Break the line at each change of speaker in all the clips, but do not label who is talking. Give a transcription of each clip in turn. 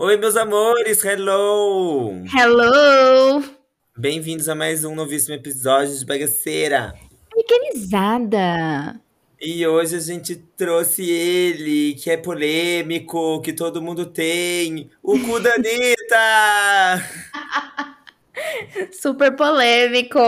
Oi, meus amores, hello!
Hello!
Bem-vindos a mais um novíssimo episódio de Bagaceira.
Organizada.
E hoje a gente trouxe ele, que é polêmico, que todo mundo tem, o cu da Anitta!
Super polêmico.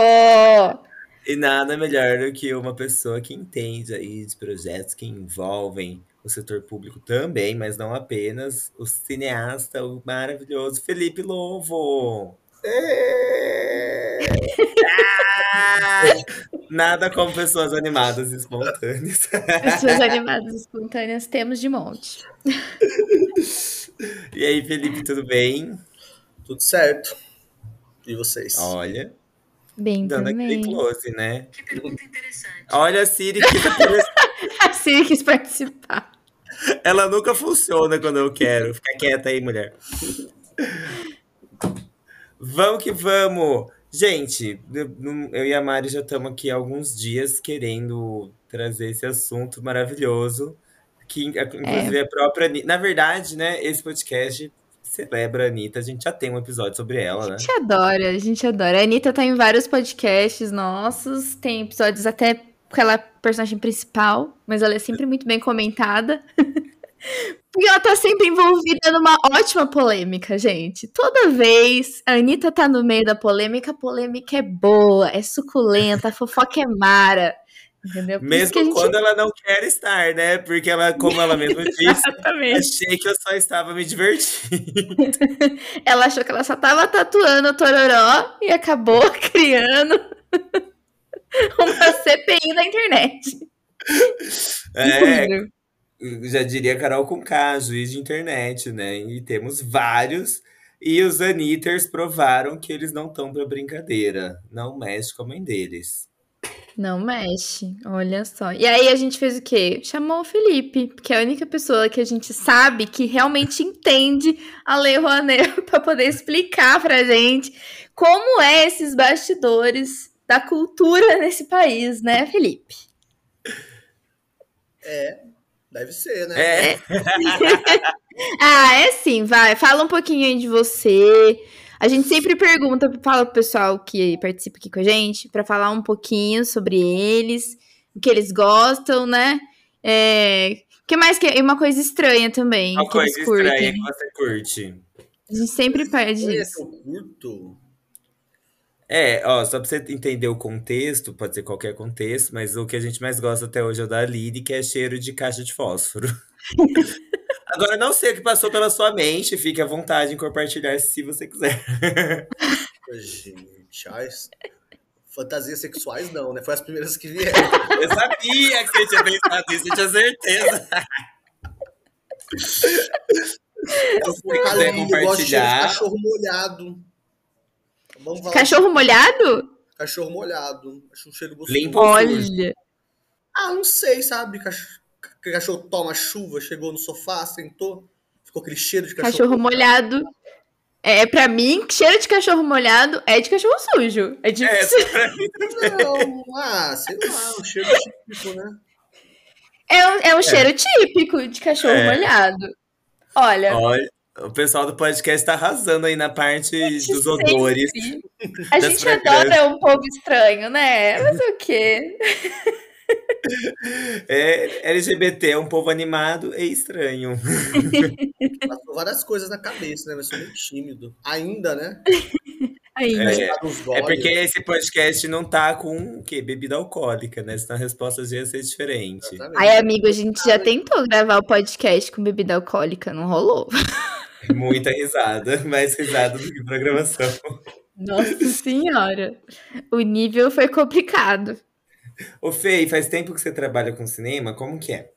E nada melhor do que uma pessoa que entende aí de projetos que envolvem o setor público também, mas não apenas, o cineasta, o maravilhoso Felipe Lovo. É. Ah! Nada como pessoas animadas e espontâneas.
Pessoas animadas espontâneas temos de monte.
E aí, Felipe, tudo bem?
Tudo certo. E vocês?
Olha,
Bem
dando aquele
também.
close, né? Que pergunta interessante. Olha a Siri que tá.
A Siri quis participar.
Ela nunca funciona quando eu quero. Fica quieta aí, mulher. Vamos que vamos! Gente, eu e a Mari já estamos aqui há alguns dias querendo trazer esse assunto maravilhoso. Que, inclusive, a própria Anitta. Na verdade, né, esse podcast celebra a Anitta. A gente já tem um episódio sobre ela, né?
A gente adora, a gente adora. A Anitta tá em vários podcasts nossos, tem episódios até com ela personagem principal, mas ela é sempre muito bem comentada. Porque ela tá sempre envolvida numa ótima polêmica, gente. Toda vez a Anitta tá no meio da polêmica, a polêmica é boa, é suculenta, a fofoca é mara. Entendeu?
Mesmo
a gente-
quando ela não quer estar, né? Porque ela, como ela mesma disse, achei que eu só estava me divertindo.
Ela achou que ela só tava tatuando o Tororó e acabou criando uma CPI na internet.
É, já diria Carol com K, juiz de internet, né? E temos vários. E os Anitters provaram que eles não estão pra brincadeira. Não mexe com a mãe deles.
Não mexe, olha só. E aí a gente fez o quê? Chamou o Felipe, que é a única pessoa que a gente sabe que realmente entende a Lei Rouanet para poder explicar pra gente como é esses bastidores da cultura nesse país, né, Felipe?
Deve ser, né?
É,
Ah, é sim, vai. Fala um pouquinho aí de você. A gente sempre pergunta, fala pro pessoal que participa aqui com a gente, pra falar um pouquinho sobre eles, o que eles gostam, né? É... que mais que é uma coisa estranha também,
uma
que
coisa
eles curtem.
estranha que você curte.
A gente sempre pede
Olha
isso.
eu curto.
É, ó, só pra você entender o contexto, pode ser qualquer contexto, mas o que a gente mais gosta até hoje é o da Lili, que é cheiro de caixa de fósforo. Agora, não sei o que passou pela sua mente, fique à vontade em compartilhar se você quiser.
Gente, ai, fantasias sexuais não, né? Foi as primeiras que vieram.
Eu sabia que você tinha pensado nisso, eu tinha certeza.
Eu
Se
fui
quiser
cheiro de
compartilhar.
cachorro molhado. Vamos falar
Cachorro molhado?
de cachorro molhado. Acho um cheiro gostoso.
Limpo?
Olha.
Ah, não sei, sabe? Cachorro, cachorro toma chuva, chegou no sofá, sentou, ficou aquele cheiro de cachorro.
Cachorro molhado. É, pra mim, cheiro de cachorro molhado é de cachorro sujo. É
É,
difícil.
essa pra mim
Não, ah, sei lá, um cheiro típico, né?
É um, é um cheiro típico de cachorro
É.
molhado. Olha,
Olha, o pessoal do podcast tá arrasando aí na parte dos
sempre.
odores.
A gente
fragrâncias.
adora um povo estranho, né? Mas o quê?
É, LGBT é um povo animado e estranho.
Passou várias coisas na cabeça, né? Mas sou muito tímido. Ainda, né?
Ainda.
É. É porque esse podcast não tá com o quê? Bebida alcoólica, né? Senão a resposta já ia ser diferente.
Exatamente.
Ai, amigo, a gente já tentou gravar o podcast com bebida alcoólica, não rolou.
Muita risada, mais risada do que programação.
Nossa senhora. O nível foi complicado.
Ô, Fê, faz tempo que você trabalha com cinema? Como que é?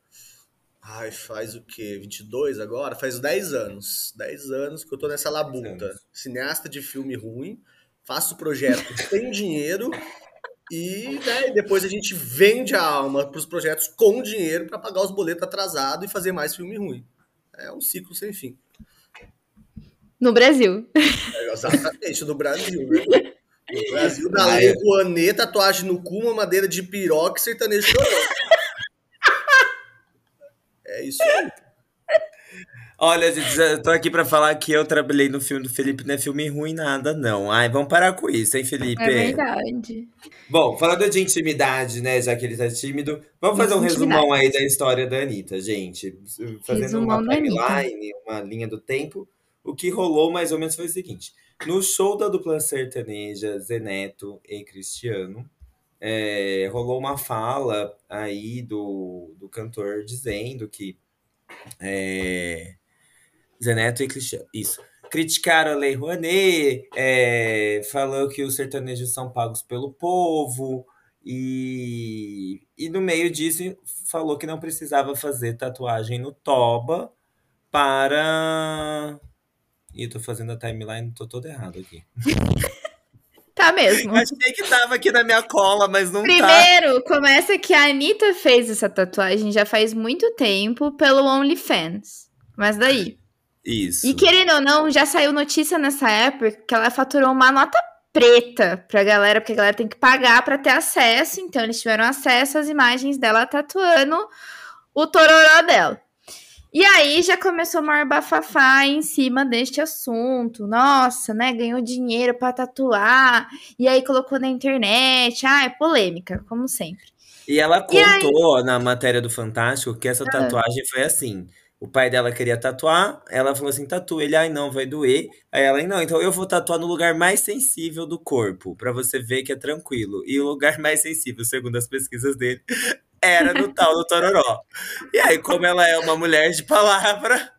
Ai, faz o quê? 22 agora? Faz 10 anos. 10 anos que eu tô nessa labuta. Cineasta de filme ruim, faço projeto sem dinheiro e né, depois a gente vende a alma pros projetos com dinheiro para pagar os boletos atrasados e fazer mais filme ruim. É um ciclo sem fim.
No Brasil.
É exatamente, no Brasil, né? No Brasil, da
Ah,
Lei
é.
Rouanet, tatuagem no cu, uma madeira de piroca e sertanejo chorando. É isso aí.
Olha, gente, já tô aqui pra falar que eu trabalhei no filme do Felipe, não é filme ruim nada, não. Ai, vamos parar com isso, hein, Felipe?
É verdade.
Bom, falando de intimidade, né, já que ele tá tímido, vamos fazer um
Intimidade.
resumão aí da história da Anitta, gente. Fazendo
Resumão
uma timeline, uma linha do tempo. O que rolou mais ou menos foi o seguinte: no show da dupla sertaneja Zeneto e Cristiano, é, rolou uma fala aí do, do cantor dizendo que é, Zeneto e Cristiano, isso. Criticaram a Lei Rouanet, é, falou que os sertanejos são pagos pelo povo, e, e no meio disso falou que não precisava fazer tatuagem no toba para. Ih, tô fazendo a timeline, tô todo errado aqui.
Tá mesmo.
Achei que tava aqui na minha cola, mas não tá.
Primeiro, começa que a Anitta fez essa tatuagem já faz muito tempo pelo OnlyFans. Mas daí.
Isso.
E querendo ou não, já saiu notícia nessa época que ela faturou uma nota preta pra galera, porque a galera tem que pagar pra ter acesso. Então eles tiveram acesso às imagens dela tatuando o tororó dela. E aí já começou a maior bafafá em cima deste assunto. Nossa, né? Ganhou dinheiro pra tatuar. E aí colocou na internet. Ah, é polêmica, como sempre.
E ela
E aí-
contou na matéria do Fantástico que essa
Ah.
tatuagem foi assim. O pai dela queria tatuar, ela falou assim: tatua. Ele, ai não, vai doer. Aí ela, não, então eu vou tatuar no lugar mais sensível do corpo, pra você ver que é tranquilo. E o lugar mais sensível, segundo as pesquisas dele, era no tal do Tororó. E aí, como ela é uma mulher de palavra,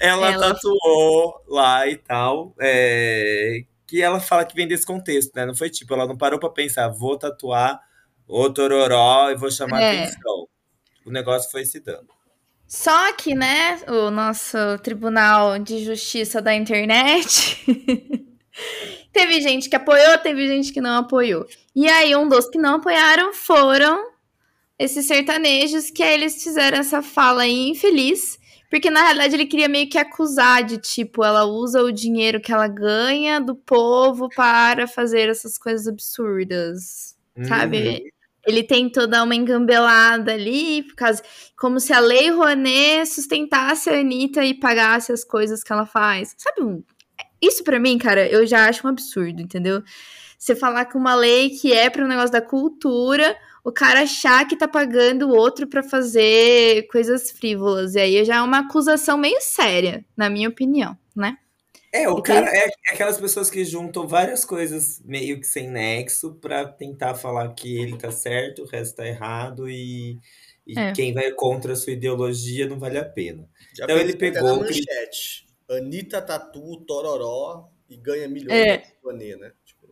ela,
Ela-
tatuou lá e tal. é, Que ela fala que vem desse contexto, né? Não foi tipo, ela não parou pra pensar, vou tatuar o Tororó e vou chamar
É.
atenção. O negócio foi se dando.
Só que, né, o nosso Tribunal de Justiça da Internet. teve gente que apoiou, teve gente que não apoiou. E aí, um dos que não apoiaram foram esses sertanejos, que aí eles fizeram essa fala aí infeliz. Porque na realidade ele queria meio que acusar de tipo, ela usa o dinheiro que ela ganha do povo para fazer essas coisas absurdas. Sabe?
Uhum.
Ele tentou dar uma engambelada ali, por causa, como se a Lei Rouanet sustentasse a Anitta e pagasse as coisas que ela faz. Sabe? Isso pra mim, cara, eu já acho um absurdo, entendeu? Você falar que uma lei que é para um negócio da cultura, o cara achar que tá pagando o outro pra fazer coisas frívolas. E aí já é uma acusação meio séria, na minha opinião, né?
É, o
E
cara é aquelas pessoas que juntam várias coisas meio que sem nexo pra tentar falar que ele tá certo, o resto tá errado e, e
É.
quem vai contra a sua ideologia não vale a pena.
Já
Então ele pegou
na manchete. Anitta tatu Tororó e ganha milhões
É.
de Rouanet, né? Tipo,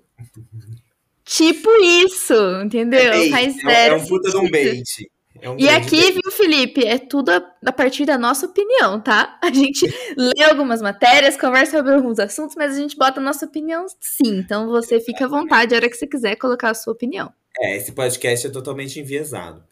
Tipo isso, entendeu?
Bait,
Faz
é, um-
zero
é um puta de um bait. É um
E aqui,
bait.
viu, Felipe, é tudo a, a partir da nossa opinião, tá? A gente lê algumas matérias, conversa sobre alguns assuntos, mas a gente bota a nossa opinião sim. Então você fica à vontade a hora que você quiser colocar a sua opinião.
É, esse podcast é totalmente enviesado.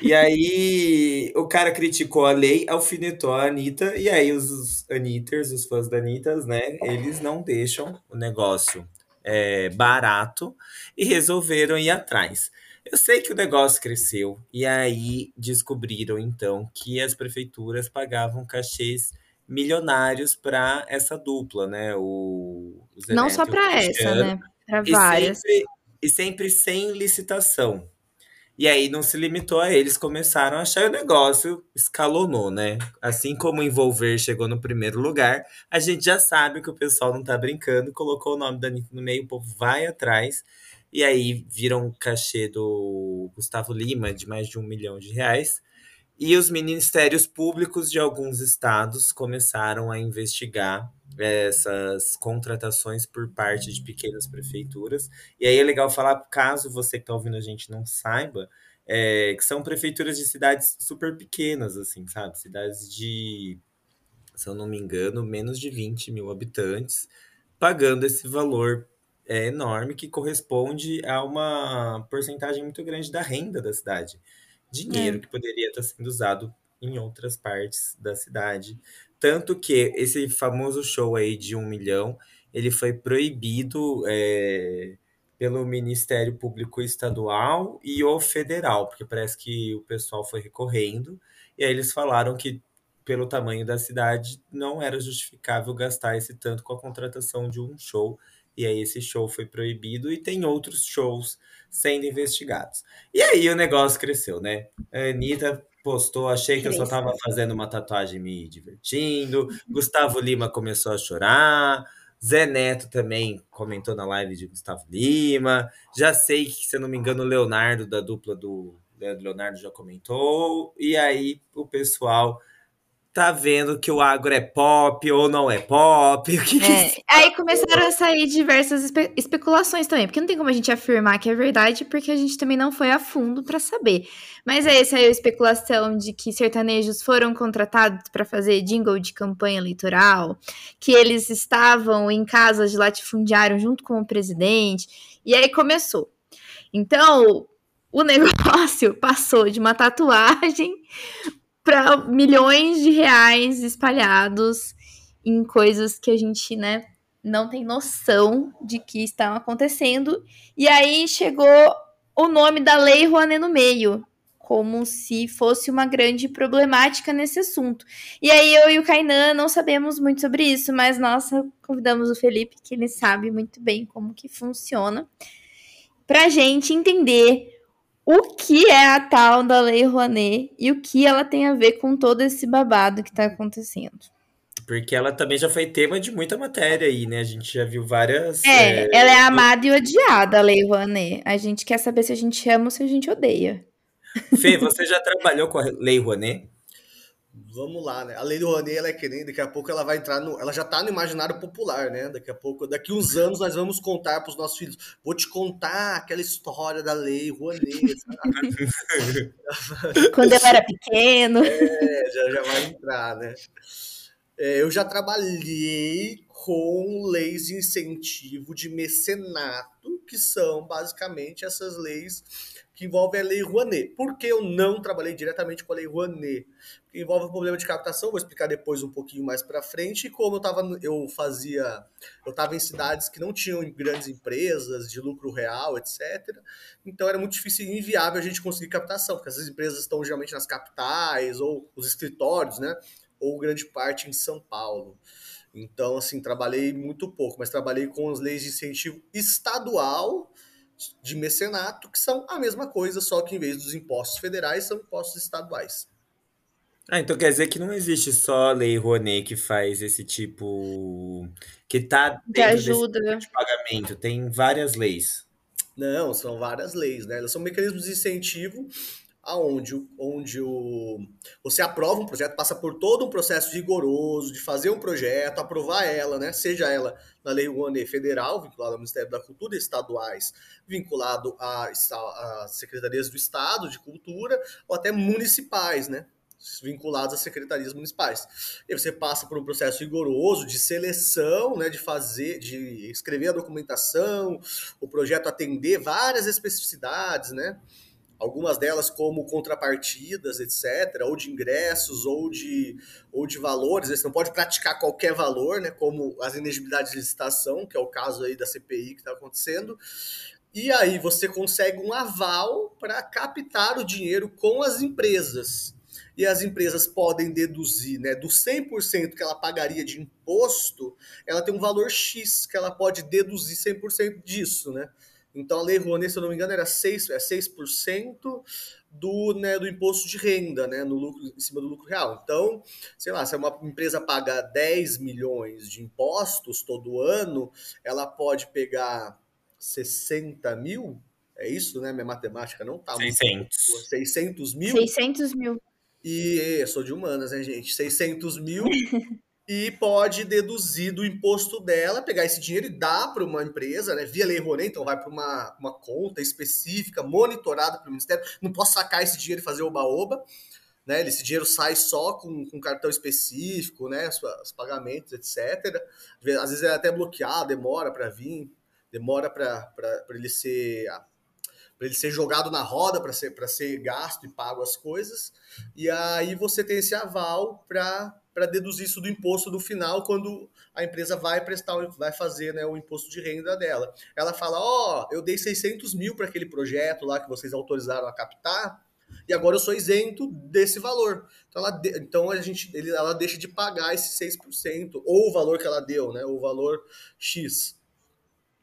E aí, o cara criticou a lei, alfinetou a Anitta, e aí os, os Anitters, os fãs da Anitta, né, eles não deixam o negócio é, barato e resolveram ir atrás. Eu sei que o negócio cresceu, e aí descobriram, então, que as prefeituras pagavam cachês milionários para essa dupla, né? O, o
Não só pra essa, né? Pra
E
várias.
sempre, e sempre sem licitação. E aí não se limitou a eles, começaram a achar o negócio escalonou, né? Assim como Envolver chegou no primeiro lugar, a gente já sabe que o pessoal não tá brincando, colocou o nome da Anitta no meio, o povo vai atrás. E aí viram um cachê do Gustavo Lima de mais de um milhão de reais. E os ministérios públicos de alguns estados começaram a investigar essas contratações por parte de pequenas prefeituras. E aí é legal falar, caso você que está ouvindo a gente não saiba, é, que são prefeituras de cidades super pequenas, assim, sabe? Cidades de, se eu não me engano, menos de 20 mil habitantes, pagando esse valor é, enorme que corresponde a uma porcentagem muito grande da renda da cidade. Dinheiro
É.
que poderia estar sendo usado em outras partes da cidade. Tanto que esse famoso show aí de um milhão, ele foi proibido é, pelo Ministério Público Estadual e o Federal, porque parece que o pessoal foi recorrendo, e aí eles falaram que pelo tamanho da cidade não era justificável gastar esse tanto com a contratação de um show, e aí esse show foi proibido e tem outros shows sendo investigados. E aí o negócio cresceu, né? A Anitta postou, achei que eu só tava fazendo uma tatuagem me divertindo. Gustavo Lima começou a chorar. Zé Neto também comentou na live de Gustavo Lima. Já sei que, se eu não me engano, o Leonardo, da dupla do Leonardo, já comentou. E aí o pessoal tá vendo que o agro é pop ou não é pop. O que que
É, aí começaram a sair diversas espe- especulações também, porque não tem como a gente afirmar que é verdade, porque a gente também não foi a fundo pra saber. Mas aí saiu a especulação de que sertanejos foram contratados pra fazer jingle de campanha eleitoral, que eles estavam em casas de latifundiário junto com o presidente, e aí começou. Então, o negócio passou de uma tatuagem para milhões de reais espalhados em coisas que a gente, né, não tem noção de que estão acontecendo. E aí chegou o nome da Lei Rouanet no meio, como se fosse uma grande problemática nesse assunto. E aí eu e o Kainan não sabemos muito sobre isso, mas nós convidamos o Felipe, que ele sabe muito bem como que funciona, pra gente entender o que é a tal da Lei Rouanet e o que ela tem a ver com todo esse babado que tá acontecendo.
Porque ela também já foi tema de muita matéria aí, né? A gente já viu várias.
É, ela é amada e odiada, a Lei Rouanet. A gente quer saber se a gente ama ou se a gente odeia.
Fê, você já trabalhou com a Lei Rouanet?
Vamos lá, né? A Lei do Rouanet, ela é que nem, daqui a pouco ela vai entrar no. Ela já tá no imaginário popular, né? Daqui a pouco, daqui uns anos, nós vamos contar pros nossos filhos. Vou te contar aquela história da Lei Rouanet.
Quando eu era pequeno.
É, já, já vai entrar, né? É, eu já trabalhei com leis de incentivo de mecenato, que são basicamente essas leis que envolvem a Lei Rouanet. Por que eu não trabalhei diretamente com a Lei Rouanet? Envolve o problema de captação, vou explicar depois um pouquinho mais para frente, e como eu tava, eu fazia, eu estava em cidades que não tinham grandes empresas de lucro real, etc. Então era muito difícil e inviável a gente conseguir captação, porque essas empresas estão geralmente nas capitais ou os escritórios, né? Ou grande parte em São Paulo. Então, assim, trabalhei muito pouco, mas trabalhei com as leis de incentivo estadual de mecenato, que são a mesma coisa, só que em vez dos impostos federais, são impostos estaduais.
Ah, então quer dizer que não existe só a Lei Rouanet que faz esse tipo. que tá
De
dentro desse
ajuda.
tipo de pagamento. Tem várias leis.
Não, são várias leis, né? Elas são mecanismos de incentivo aonde o- onde o, você aprova um projeto, passa por todo um processo rigoroso de fazer um projeto, aprovar ela, né? Seja ela na Lei Rouanet federal, vinculada ao Ministério da Cultura, estaduais, vinculado a secretarias do Estado de Cultura, ou até municipais, né? Vinculados às secretarias municipais. E você passa por um processo rigoroso de seleção, né? De fazer, de escrever a documentação, o projeto atender várias especificidades, né? Algumas delas como contrapartidas, etc., ou de ingressos, ou de, ou de valores. Você não pode praticar qualquer valor, né? Como as inegibilidades de licitação, que é o caso aí da CPI que está acontecendo. E aí você consegue um aval para captar o dinheiro com as empresas. E as empresas podem deduzir, né, do 100% que ela pagaria de imposto, ela tem um valor X que ela pode deduzir 100% disso, né? Então a Lei Rouanet, se eu não me engano, era 6%, é 6% do, né, do imposto de renda, né, no lucro, em cima do lucro real. Então, sei lá, se uma empresa paga 10 milhões de impostos todo ano, ela pode pegar 60 mil, é isso, né? Minha matemática não tá muito
600.
boa. 600 mil.
600 mil.
E eu sou de humanas, né, gente? 600 mil e pode deduzir do imposto dela, pegar esse dinheiro e dar para uma empresa, né, via Lei Rouanet, então vai para uma, uma conta específica, monitorada pelo Ministério, não posso sacar esse dinheiro e fazer oba-oba, né, esse dinheiro sai só com, com cartão específico, né, os, os pagamentos, etc. Às vezes é até bloqueado, demora para vir, demora para ele ser para ele ser jogado na roda, para ser, ser gasto e pago as coisas, e aí você tem esse aval para para deduzir isso do imposto do final quando a empresa vai prestar, vai fazer né, o imposto de renda dela. Ela fala: Ó, oh, eu dei 600 mil para aquele projeto lá que vocês autorizaram a captar, e agora eu sou isento desse valor. Então, ela, então a gente, ele, ela deixa de pagar esse 6%, ou o valor que ela deu, né, o valor X.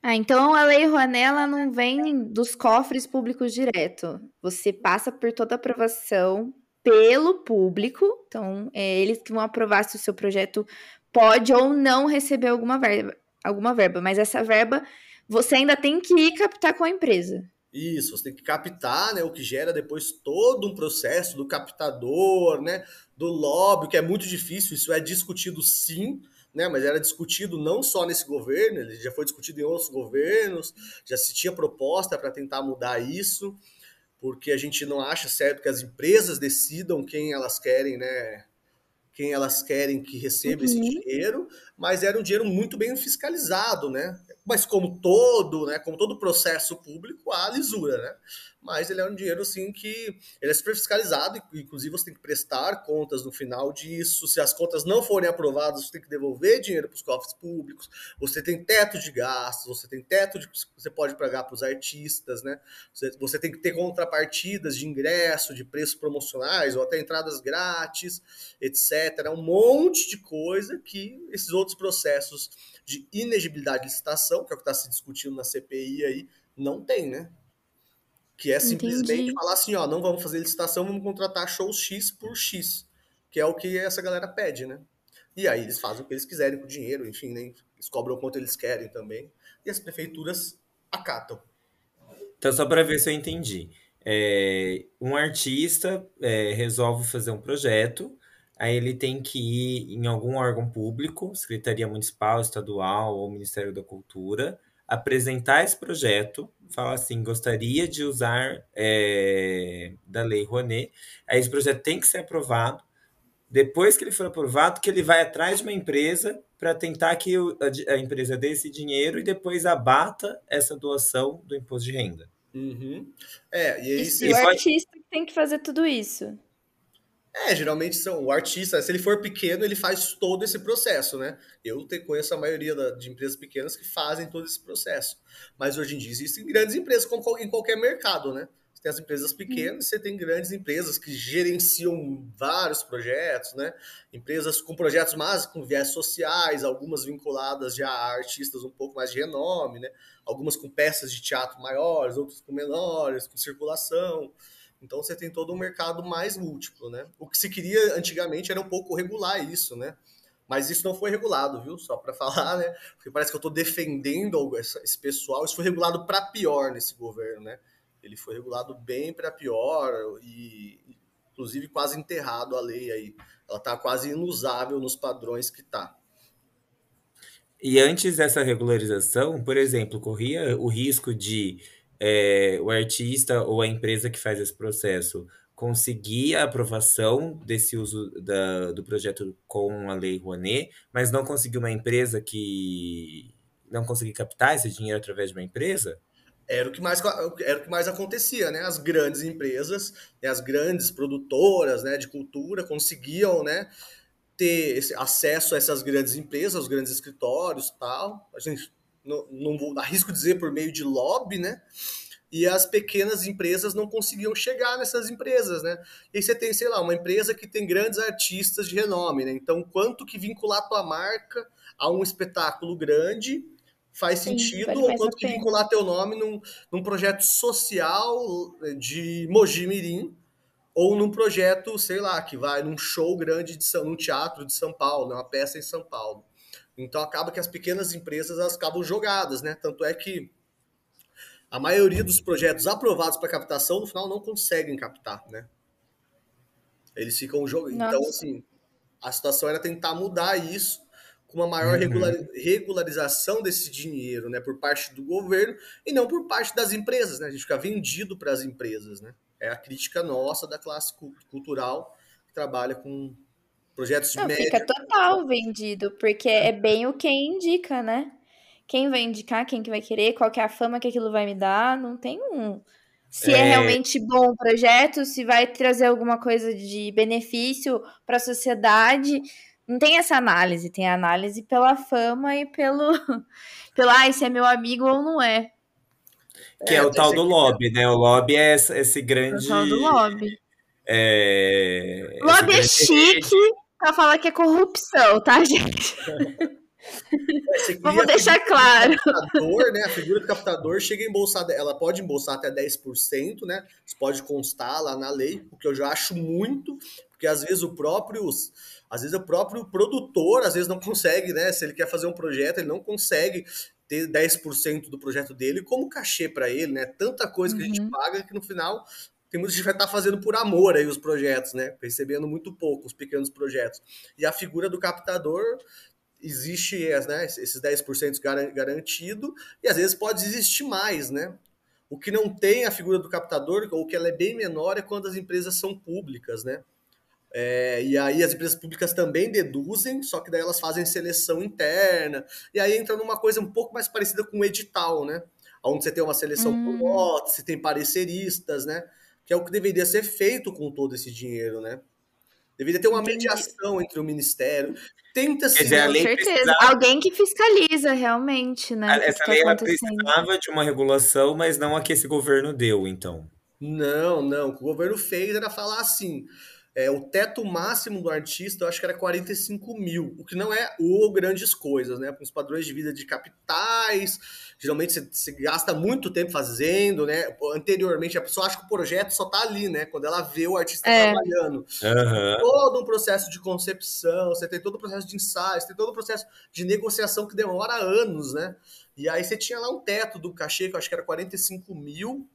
Ah, então a lei Rouanet não vem dos cofres públicos direto. Você passa por toda a aprovação pelo público. Então, é eles que vão aprovar se o seu projeto pode ou não receber alguma verba, alguma verba. Mas essa verba você ainda tem que ir captar com a empresa.
Isso, você tem que captar, né? O que gera depois todo um processo do captador, né? Do lobby, que é muito difícil. Isso é discutido sim, né? Mas era discutido não só nesse governo, ele já foi discutido em outros governos, já se tinha proposta para tentar mudar isso porque a gente não acha certo que as empresas decidam quem elas querem, né? Quem elas querem que receba uhum. esse dinheiro, mas era um dinheiro muito bem fiscalizado, né? Mas como todo, né? Como todo processo público, há lisura, né? mas ele é um dinheiro assim que ele é super fiscalizado, inclusive você tem que prestar contas no final disso. Se as contas não forem aprovadas, você tem que devolver dinheiro para os cofres públicos. Você tem teto de gastos, você tem teto de você pode pagar para os artistas, né? Você, você tem que ter contrapartidas de ingresso, de preços promocionais ou até entradas grátis, etc. Um monte de coisa que esses outros processos de inegibilidade de licitação, que é o que está se discutindo na CPI aí, não tem, né? Que é simplesmente Entendi. falar assim, ó, não vamos fazer licitação, vamos contratar shows X por X, que é o que essa galera pede, né? E aí eles fazem o que eles quiserem com o dinheiro, enfim, né? eles cobram o quanto eles querem também, e as prefeituras acatam.
Então, só para ver se eu entendi. É, um artista é, resolve fazer um projeto, aí ele tem que ir em algum órgão público, Secretaria Municipal, Estadual ou Ministério da Cultura, apresentar esse projeto, falar assim, gostaria de usar é, da Lei Rouanet, aí esse projeto tem que ser aprovado, depois que ele for aprovado, que ele vai atrás de uma empresa para tentar que a, a, empresa dê esse dinheiro e depois abata essa doação do imposto de renda.
Uhum. É, e, aí,
e, e o artista tem que fazer tudo isso.
É, geralmente são o artista, se ele for pequeno, ele faz todo esse processo, né? Eu conheço a maioria da, de empresas pequenas que fazem todo esse processo. Mas hoje em dia existem grandes empresas, como em qualquer mercado, né? Você tem as empresas pequenas, você tem grandes empresas que gerenciam vários projetos, né? Empresas com projetos mais com viés sociais, algumas vinculadas já a artistas um pouco mais de renome, né? Algumas com peças de teatro maiores, outras com menores, com circulação. Então você tem todo um mercado mais múltiplo, né? O que se queria antigamente era um pouco regular isso, né? Mas isso não foi regulado, viu? Só para falar, né? Porque parece que eu estou defendendo esse pessoal. Isso foi regulado para pior nesse governo, né? Ele foi regulado bem para pior e, inclusive, quase enterrado a lei aí. Ela está quase inusável nos padrões que está.
E antes dessa regularização, por exemplo, corria o risco de é, o artista ou a empresa que faz esse processo conseguir a aprovação desse uso da, do projeto com a Lei Rouanet, mas não conseguir uma empresa que não conseguir captar esse dinheiro através de uma empresa?
Era o que mais, era o que mais acontecia, né? As grandes empresas, né? as grandes produtoras né? de cultura conseguiam né? ter esse acesso a essas grandes empresas, aos grandes escritórios tal. A gente não, não arrisco dizer por meio de lobby, né? E as pequenas empresas não conseguiam chegar nessas empresas, né? E aí você tem, sei lá, uma empresa que tem grandes artistas de renome, né? Então, quanto que vincular tua marca a um espetáculo grande faz Sim, sentido, ou quanto que vincular teu nome num, num projeto social de Mogi Mirim, ou num projeto, sei lá, que vai num show grande de São, num teatro de São Paulo, né? uma peça em São Paulo. Então acaba que as pequenas empresas elas acabam jogadas, né? Tanto é que a maioria dos projetos aprovados para captação no final não conseguem captar, né? Eles ficam jogando. Então, assim, A situação era tentar mudar isso com uma maior uhum. regularização desse dinheiro, né, por parte do governo e não por parte das empresas, né? A gente fica vendido para as empresas, né? É a crítica nossa da classe cultural que trabalha com projetos não, média.
Fica total vendido, porque é bem o que indica, né? Quem vai indicar, quem que vai querer, qual que é a fama que aquilo vai me dar, não tem um se é... é, realmente bom o projeto, se vai trazer alguma coisa de benefício para a sociedade. Não tem essa análise, tem a análise pela fama e pelo, pelo ah, esse é meu amigo ou não é.
Que é, é o tal do lobby, né? O lobby é esse, esse grande.
É o tal do lobby.
É...
Lobby é chique pra falar que é corrupção, tá, gente? Vamos deixar claro.
Captador, né, a figura do captador chega a embolsar, ela pode embolsar até 10%, né? Isso pode constar lá na lei, o que eu já acho muito, porque às vezes o próprio, às vezes o próprio produtor, às vezes não consegue, né? Se ele quer fazer um projeto, ele não consegue ter 10% do projeto dele como cachê para ele, né? Tanta coisa que uhum. a gente uhum. paga que no final tem muita gente que vai estar tá fazendo por amor aí os projetos, né? Recebendo muito pouco os pequenos projetos. E a figura do captador existe né, esses 10% garantido, e às vezes pode existir mais, né? O que não tem a figura do captador, ou que ela é bem menor, é quando as empresas são públicas, né? É, e aí as empresas públicas também deduzem, só que daí elas fazem seleção interna, e aí entra numa coisa um pouco mais parecida com o edital, né? Onde você tem uma seleção hum. por lote, você tem pareceristas, né? Que é o que deveria ser feito com todo esse dinheiro, né? Deveria ter uma mediação entre o ministério. Tenta-se.
Com certeza. Precisava... Alguém que fiscaliza realmente, né?
Essa lei ela precisava de uma regulação, mas não a que esse governo deu, então.
Não, não. O que o governo fez era falar assim: é, o teto máximo do artista, eu acho que era 45 mil, o que não é o grandes coisas, né? Com os padrões de vida de capitais, geralmente você, você, gasta muito tempo fazendo, né? Anteriormente, a pessoa acha que o projeto só tá ali, né? Quando ela vê o artista é. trabalhando.
Uhum.
Todo um processo de concepção, você tem todo o processo de ensaio, você tem todo o processo de negociação que demora anos, né? E aí você tinha lá um teto do cachê, que eu acho que era 45 mil,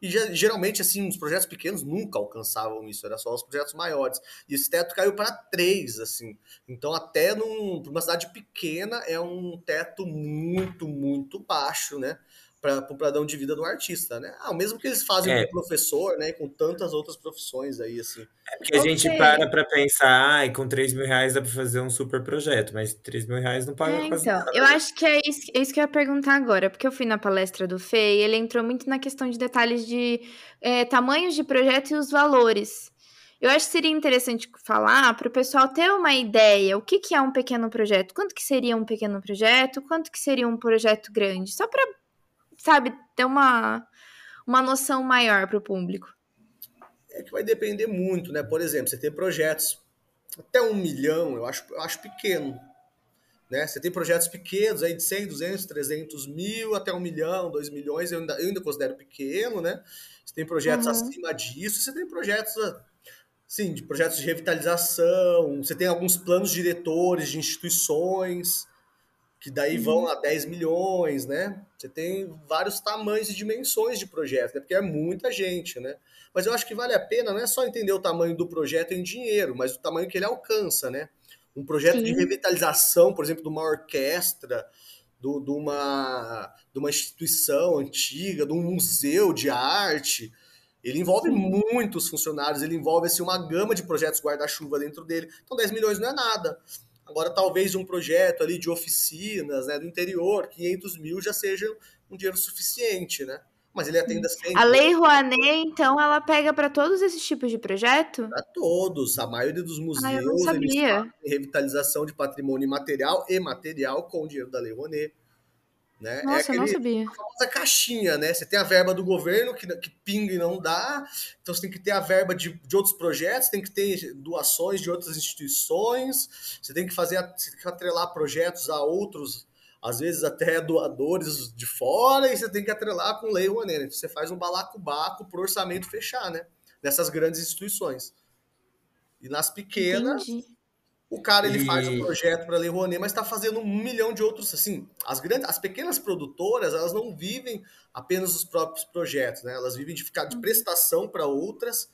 e geralmente, assim, os projetos pequenos nunca alcançavam isso, era só os projetos maiores. E esse teto caiu para três, assim. Então, até num, uma cidade pequena, é um teto muito, muito baixo, né? Para o padrão de vida do artista, né? Ah, o mesmo que eles fazem é. com o professor, né? Com tantas outras profissões aí, assim.
É porque a okay. gente para para pensar, ai, com 3 mil reais dá para fazer um super projeto, mas 3 mil reais não paga
é,
quase
então,
nada.
Eu acho que é isso, é isso que eu ia perguntar agora, porque eu fui na palestra do Fê e ele entrou muito na questão de detalhes de é, tamanhos de projeto e os valores. Eu acho que seria interessante falar para o pessoal ter uma ideia, o que, que é um pequeno projeto, quanto que seria um pequeno projeto, quanto que seria um projeto grande, só para sabe, ter uma, uma noção maior para o público?
É que vai depender muito, né? Por exemplo, você tem projetos até um milhão, eu acho, eu acho pequeno. Né? Você tem projetos pequenos aí de 100, 200, 300 mil até um milhão, 2 milhões, eu ainda, eu ainda considero pequeno, né? Você tem projetos uhum. acima disso, você tem projetos, sim, de projetos de revitalização, você tem alguns planos diretores de instituições, que daí uhum. vão a 10 milhões, né? Você tem vários tamanhos e dimensões de projeto, né? porque é muita gente, né? Mas eu acho que vale a pena não é só entender o tamanho do projeto em dinheiro, mas o tamanho que ele alcança, né? Um projeto Sim. de revitalização, por exemplo, de uma orquestra, do, de, uma, de uma instituição antiga, de um museu de arte, ele envolve muitos funcionários, ele envolve assim, uma gama de projetos guarda-chuva dentro dele. Então 10 milhões não é nada. Agora, talvez um projeto ali de oficinas né, do interior, 500 mil já seja um dinheiro suficiente, né? Mas ele atende sempre.
A Lei Rouanet, então, ela pega para todos esses tipos de projeto?
Para todos. A maioria dos museus
ah, eu não sabia.
revitalização de patrimônio material e material com o dinheiro da Lei Rouanet. Né?
É Nossa, é aquele, eu não sabia.
A famosa caixinha, né? Você tem a verba do governo que, que pinga e não dá, então você tem que ter a verba de, de outros projetos, tem que ter doações de outras instituições, você tem que fazer, você tem que atrelar projetos a outros, às vezes até doadores de fora, e você tem que atrelar com lei Rouanet. Então você faz um balacobaco para o orçamento fechar, né? Nessas grandes instituições. E nas pequenas. Entendi o cara ele e... faz um projeto para Lei Rouanet, mas está fazendo um milhão de outros. Assim, as grandes, as pequenas produtoras, elas não vivem apenas dos próprios projetos, né? Elas vivem de ficar de uhum. prestação para outras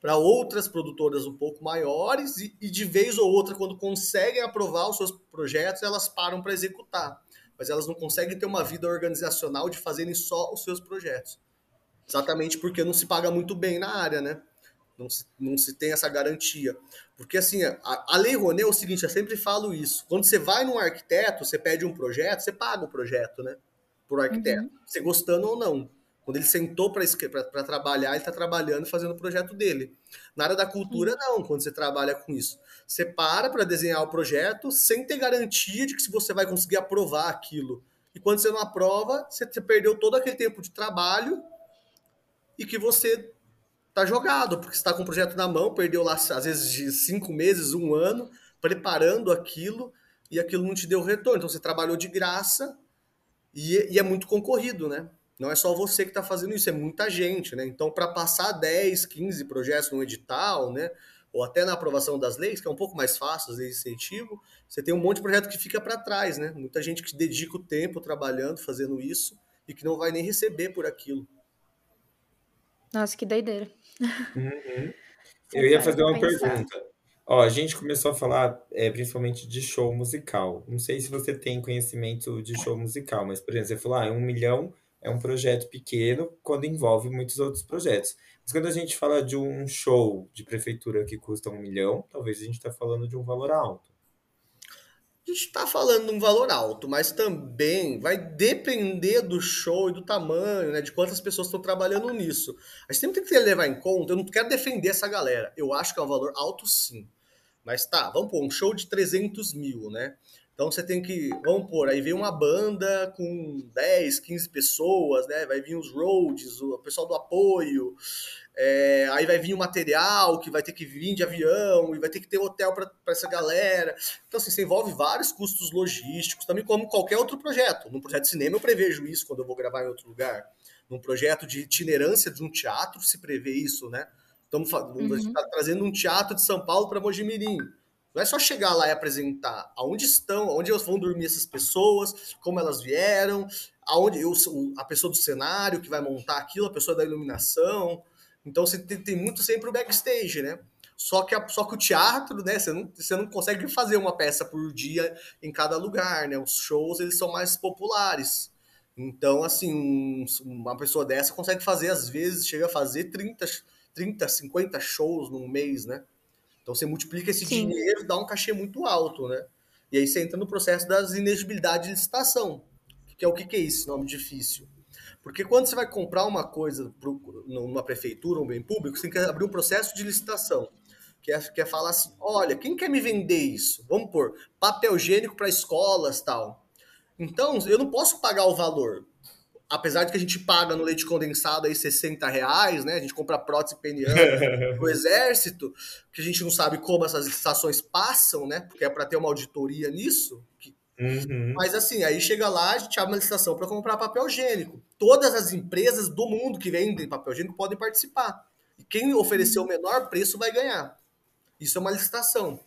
para outras produtoras um pouco maiores e, e, de vez ou outra, quando conseguem aprovar os seus projetos, elas param para executar. Mas elas não conseguem ter uma vida organizacional de fazerem só os seus projetos. Exatamente porque não se paga muito bem na área, né? Não se, não se tem essa garantia. Porque, assim, a, a Lei Rouanet é o seguinte, eu sempre falo isso. Quando você vai num arquiteto, você pede um projeto, você paga o projeto, né? Por arquiteto. Uhum. Você gostando ou não. Quando ele sentou para trabalhar, ele está trabalhando e fazendo o projeto dele. Na área da cultura, não, quando você trabalha com isso. Você para para desenhar o projeto sem ter garantia de que se você vai conseguir aprovar aquilo. E quando você não aprova, você perdeu todo aquele tempo de trabalho e que você está jogado, porque você está com o projeto na mão, perdeu lá, às vezes, de cinco meses, um ano, preparando aquilo, e aquilo não te deu retorno. Então, você trabalhou de graça e, e é muito concorrido, né? Não é só você que está fazendo isso, é muita gente, né? Então, para passar 10, 15 projetos no edital, né? Ou até na aprovação das leis, que é um pouco mais fácil, as leis de incentivo, você tem um monte de projeto que fica para trás, né? Muita gente que dedica o tempo trabalhando, fazendo isso, e que não vai nem receber por aquilo.
Nossa, que doideira.
Uhum. Eu ia fazer uma pergunta. Ó, a gente começou a falar é, principalmente de show musical. Não sei se você tem conhecimento de show musical, mas, por exemplo, você falou, ah, um milhão é um projeto pequeno quando envolve muitos outros projetos. Mas quando a gente fala de um show de prefeitura que custa um milhão, talvez a gente está falando de um valor alto.
A gente está falando de um valor alto, mas também vai depender do show e do tamanho, né? De quantas pessoas estão trabalhando nisso. A gente sempre tem que levar em conta, eu não quero defender essa galera. Eu acho que é um valor alto sim. Mas tá, vamos pôr um show de 300 mil, né? Então você tem que, vamos pôr, aí vem uma banda com 10, 15 pessoas, né? Vai vir os roads, o pessoal do apoio, é, aí vai vir o material que vai ter que vir de avião, e vai ter que ter hotel para essa galera. Então, assim, você envolve vários custos logísticos, também como qualquer outro projeto. Num projeto de cinema eu prevejo isso quando eu vou gravar em outro lugar. Num projeto de itinerância de um teatro se prevê isso, né? Estamos uhum. tá trazendo um teatro de São Paulo para Mojimirim não é só chegar lá e apresentar aonde estão, onde vão dormir essas pessoas, como elas vieram, aonde eu, a pessoa do cenário que vai montar aquilo, a pessoa da iluminação. Então você tem, tem muito sempre o backstage, né? Só que, a, só que o teatro, né? Você não, você não consegue fazer uma peça por dia em cada lugar, né? Os shows eles são mais populares. Então, assim, uma pessoa dessa consegue fazer, às vezes, chega a fazer 30, 30 50 shows num mês, né? Então você multiplica esse Sim. dinheiro, dá um cachê muito alto, né? E aí você entra no processo das inegibilidades de licitação, que é o que, que é isso, nome difícil. Porque quando você vai comprar uma coisa pro, numa prefeitura, um bem público, você tem que abrir um processo de licitação. Que é, que é falar assim: olha, quem quer me vender isso? Vamos pôr papel higiênico para escolas tal. Então, eu não posso pagar o valor apesar de que a gente paga no leite condensado aí 60 reais, né? A gente compra prótese peniana pro exército, que a gente não sabe como essas licitações passam, né? Porque é para ter uma auditoria nisso. Que... Uhum. Mas assim, aí chega lá, a gente abre uma licitação para comprar papel higiênico. Todas as empresas do mundo que vendem papel higiênico podem participar. E quem oferecer o menor preço vai ganhar. Isso é uma licitação.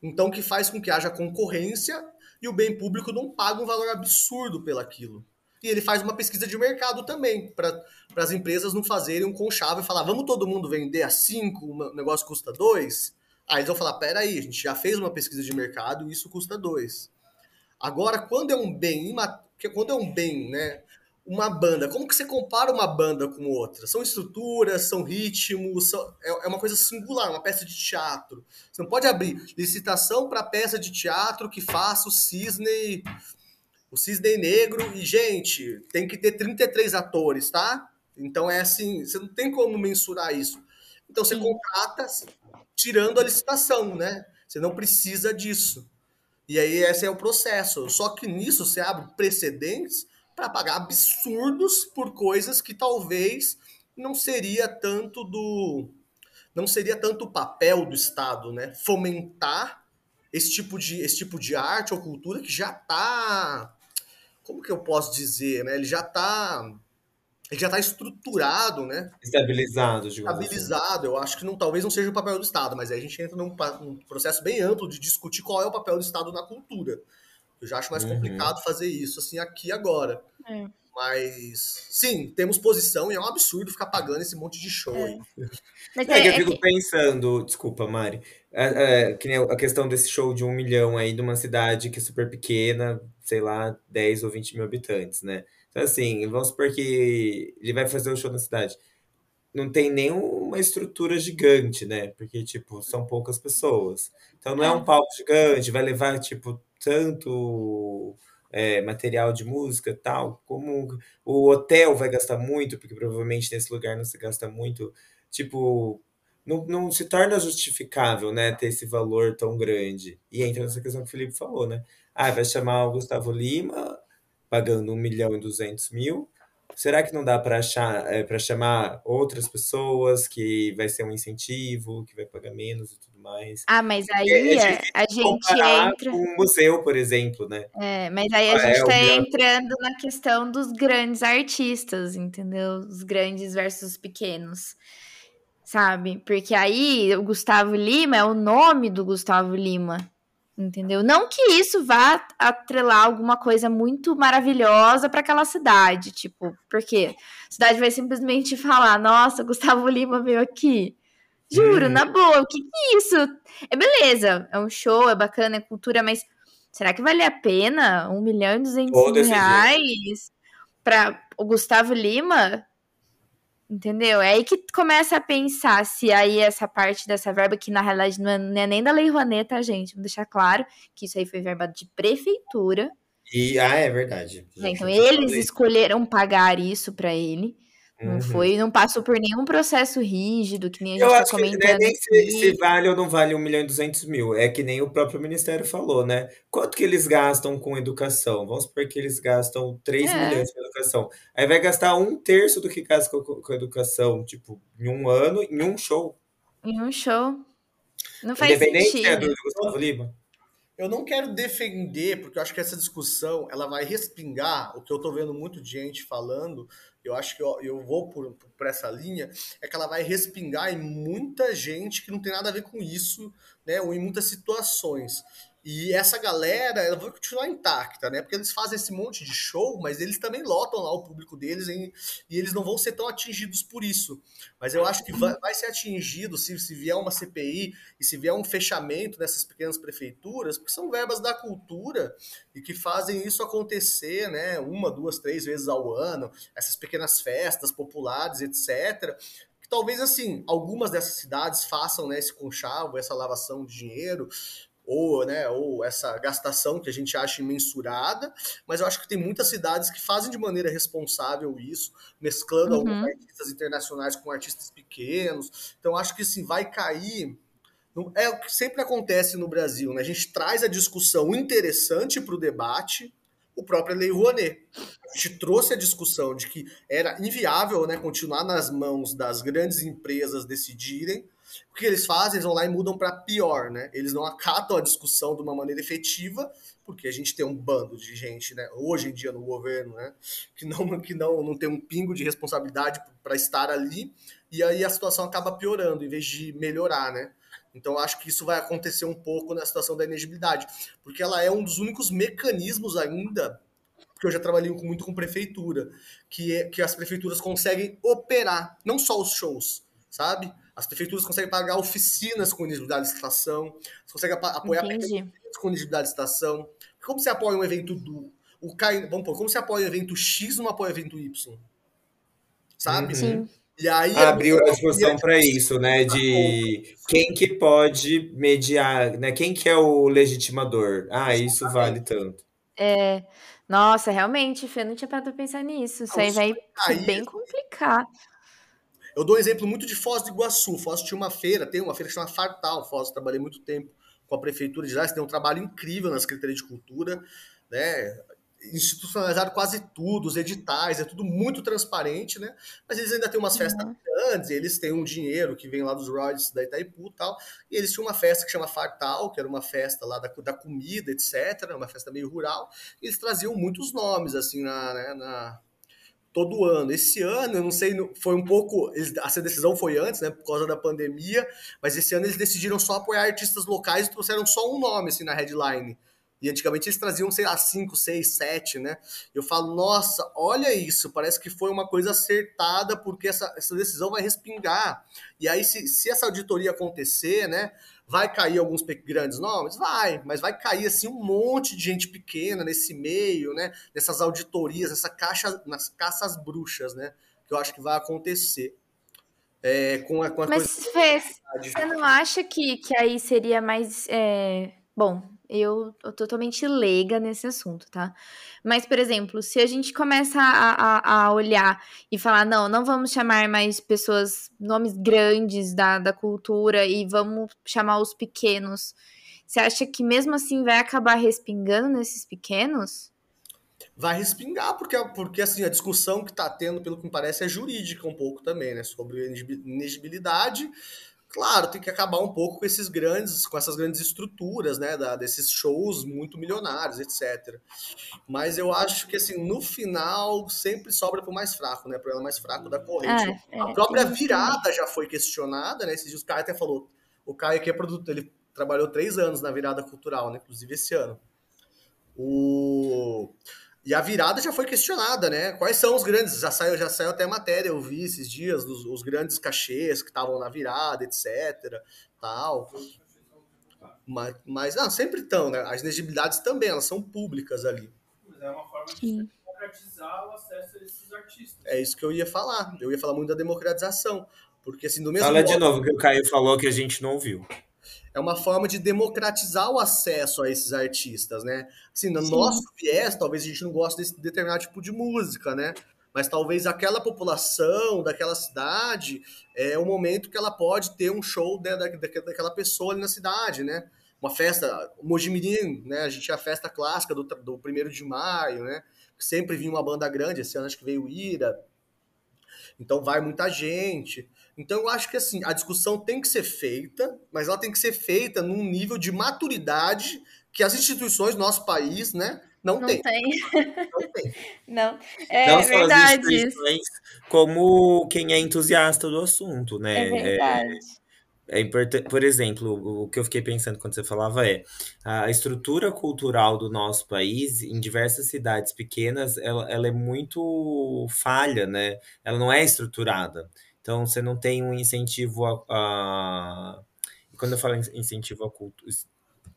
Então, que faz com que haja concorrência e o bem público não paga um valor absurdo pelaquilo. E ele faz uma pesquisa de mercado também, para as empresas não fazerem um conchave e falar, vamos todo mundo vender a 5, o negócio custa 2? Aí eles vão falar, peraí, a gente já fez uma pesquisa de mercado e isso custa 2. Agora, quando é um bem, quando é um bem, né, uma banda, como que você compara uma banda com outra? São estruturas, são ritmos, são, é, é uma coisa singular, uma peça de teatro. Você não pode abrir licitação para peça de teatro que faça o cisne o Cisne Negro, e, gente, tem que ter 33 atores, tá? Então é assim, você não tem como mensurar isso. Então você Sim. contrata tirando a licitação, né? Você não precisa disso. E aí esse é o processo. Só que nisso você abre precedentes para pagar absurdos por coisas que talvez não seria tanto do não seria tanto o papel do Estado, né? Fomentar esse tipo de esse tipo de arte ou cultura que já está como que eu posso dizer, né? Ele já está ele já está estruturado, né?
Estabilizado, digamos
assim. Estabilizado. Assim. Eu acho que não, talvez não seja o papel do Estado, mas aí a gente entra num, num, processo bem amplo de discutir qual é o papel do Estado na cultura. Eu já acho mais uhum. complicado fazer isso assim aqui agora. É. Mas, sim, temos posição e é um absurdo ficar pagando esse monte de show aí.
Mas
É que eu
é- é
fico
que-
pensando, desculpa, Mari, é, é, que nem a questão desse show de um milhão aí de uma cidade que é super pequena, sei lá, 10 ou 20 mil habitantes, né? Então, assim, vamos supor que ele vai fazer o show na cidade. Não tem nenhuma estrutura gigante, né? Porque, tipo, são poucas pessoas. Então, não é
É.
um palco gigante, vai levar, tipo, tanto é, material de música tal, como o hotel vai gastar muito, porque provavelmente nesse lugar não se gasta muito. Tipo, não, não se torna justificável, né, ter esse valor tão grande. E entra nessa questão que o Felipe falou, né? Ah, vai chamar o Gustavo Lima, pagando 1 milhão e 200 mil. Será que não dá para é, chamar outras pessoas que vai ser um incentivo, que vai pagar menos e tudo mais?
Ah, mas
É
aí é, a gente
Comparar
entra.
um museu, por exemplo, né?
É, mas aí a
É,
gente
o
tá
milhão-
entrando na questão dos grandes artistas, entendeu? Os grandes versus os pequenos. Sabe? Porque aí o Gustavo Lima é o nome do Gustavo Lima. Entendeu? Não que isso vá atrelar alguma coisa muito maravilhosa para aquela cidade, tipo, porque a cidade vai simplesmente falar: "Nossa, Gustavo Lima veio aqui". Juro,
Uhum.
na boa, o que é isso? É beleza, é um show, é bacana, é cultura, mas será que vale a pena um milhão e duzentos reais para o Gustavo Lima? Entendeu? É aí que começa a pensar se aí essa parte dessa verba, que na realidade não é, não é nem da Lei Rouanet, tá, gente? Vamos deixar claro que isso aí foi verba de prefeitura.
E, ah, é verdade.
né? Então, eles escolheram pagar isso para ele. Não
Uhum.
foi, não passou por nenhum processo rígido, que nem a gente
Eu
tá
acho que não é
comentando
nem se, se vale ou não vale 1 milhão e 200 mil. É que nem o próprio Ministério falou, né? Quanto que eles gastam com educação? Vamos supor que eles gastam 3
É.
milhões com educação. Aí vai gastar um terço do que gasta com, com educação, tipo, em um ano, em um show.
Em um show. Não faz
Independente se é
sentido.
do Gustavo Lima.
Eu não quero defender, porque eu acho que essa discussão ela vai respingar o que eu tô vendo muito de gente falando. Eu acho que eu, eu vou por, por essa linha, é que ela vai respingar em muita gente que não tem nada a ver com isso, né? Ou em muitas situações. E essa galera, ela vai continuar intacta, né? Porque eles fazem esse monte de show, mas eles também lotam lá o público deles em- e eles não vão ser tão atingidos por isso. Mas eu acho que vai, vai ser atingido se, se vier uma CPI e se vier um fechamento dessas pequenas prefeituras, porque são verbas da cultura e que fazem isso acontecer, né? Uma, duas, três vezes ao ano, essas pequenas festas populares, etc. Que talvez assim, algumas dessas cidades façam né, esse conchavo, essa lavação de dinheiro, ou, né, ou essa gastação que a gente acha imensurada, mas eu acho que tem muitas cidades que fazem de maneira responsável isso, mesclando
Uhum.
alguns artistas internacionais com artistas pequenos. Então acho que assim, vai cair. É o que sempre acontece no Brasil, né? A gente traz a discussão interessante para o debate, o próprio Lei Rouanet. A gente trouxe a discussão de que era inviável né, continuar nas mãos das grandes empresas decidirem. O que eles fazem? Eles vão lá e mudam para pior, né? Eles não acatam a discussão de uma maneira efetiva, porque a gente tem um bando de gente, né? Hoje em dia no governo, né? Que não, que não, não tem um pingo de responsabilidade para estar ali, e aí a situação acaba piorando em vez de melhorar, né? Então acho que isso vai acontecer um pouco na situação da inegibilidade, porque ela é um dos únicos mecanismos ainda, porque eu já trabalhei muito com prefeitura, que, é, que as prefeituras conseguem operar, não só os shows, sabe? As prefeituras conseguem pagar oficinas com elegibilidade de estação, conseguem apa- apoiar com elegibilidade de estação. Como você apoia um evento do. O Kai, vamos pôr, como você apoia o evento X não apoia o evento Y? Sabe?
Uhum.
Sim.
E aí.
Abriu a discussão para isso, né? De quem que pode mediar, né? Quem que é o legitimador? Ah, isso vale tanto.
É, nossa, realmente, Fê, não tinha parado pra pensar nisso. Isso aí vai ser bem complicado.
Eu dou um exemplo muito de Foz do Iguaçu. Foz tinha uma feira, tem uma feira que chama Fartal. Foz, trabalhei muito tempo com a prefeitura de lá. Eles têm um trabalho incrível na Secretaria de Cultura, né? Institucionalizaram quase tudo, os editais, é tudo muito transparente, né? Mas eles ainda têm umas festas
Uhum.
grandes, eles têm um dinheiro que vem lá dos royalties da Itaipu e tal. E eles tinham uma festa que chama Fartal, que era uma festa lá da, da comida, etc. Uma festa meio rural. E eles traziam muitos nomes, assim, na, né, na, todo ano. Esse ano, eu não sei, foi um pouco. Eles, essa decisão foi antes, né, por causa da pandemia, mas esse ano eles decidiram só apoiar artistas locais e trouxeram só um nome assim, na headline. E antigamente eles traziam, sei lá, 5, 6, 7, né? Eu falo, nossa, olha isso, parece que foi uma coisa acertada, porque essa, essa decisão vai respingar. E aí, se, se essa auditoria acontecer, né? Vai cair alguns grandes nomes? Vai, mas vai cair assim um monte de gente pequena nesse meio, né? Nessas auditorias, nessa caixa, nas caças bruxas, né? Que eu acho que vai acontecer. É, com a, com a
Mas, Fê, você não acha que, que aí seria mais. É... Bom, eu tô totalmente leiga nesse assunto, tá? Mas, por exemplo, se a gente começa a, a, a, olhar e falar, não, não vamos chamar mais pessoas, nomes grandes da, da cultura e vamos chamar os pequenos, você acha que mesmo assim vai acabar respingando nesses pequenos?
Vai respingar, porque, porque assim, a discussão que está tendo, pelo que me parece, é jurídica um pouco também, né? Sobre inegibilidade Claro, tem que acabar um pouco com esses grandes, com essas grandes estruturas, né, da, desses shows muito milionários, etc. Mas eu acho que assim, no final sempre sobra para o mais fraco, né, para o mais fraco da corrente. É, é, a própria virada já foi questionada, né? Esses dias o Caio até falou, o Caio que é produtor, ele trabalhou três anos na virada cultural, né, inclusive esse ano. O e a virada já foi questionada, né? Quais são os grandes? Já saiu, já saiu até matéria, eu vi esses dias, os, os grandes cachês que estavam na virada, etc. Tal. Mas, mas não, sempre estão, né? As elegibilidades também, elas são públicas ali.
Mas é uma forma de democratizar o acesso a esses artistas.
É isso que eu ia falar. Eu ia falar muito da democratização. Porque assim, do mesmo
Fala modo, de novo que o Caio falou que a gente não ouviu
é uma forma de democratizar o acesso a esses artistas, né? Assim, no Sim. nosso viés, talvez a gente não goste desse determinado tipo de música, né? Mas talvez aquela população daquela cidade é o momento que ela pode ter um show da, da, daquela pessoa ali na cidade, né? Uma festa, Mojimirim, né? A gente tinha a festa clássica do, do 1 de maio, né? Sempre vinha uma banda grande, esse ano acho que veio o Ira. Então vai muita gente. Então eu acho que assim, a discussão tem que ser feita, mas ela tem que ser feita num nível de maturidade que as instituições do nosso país, né, não, não tem.
tem.
Não tem.
Não, é não verdade.
como quem é entusiasta do assunto, né?
É verdade.
É, é importante, por exemplo, o que eu fiquei pensando quando você falava é a estrutura cultural do nosso país, em diversas cidades pequenas, ela, ela é muito falha, né? Ela não é estruturada. Então, você não tem um incentivo a. a... Quando eu falo incentivo à cultura.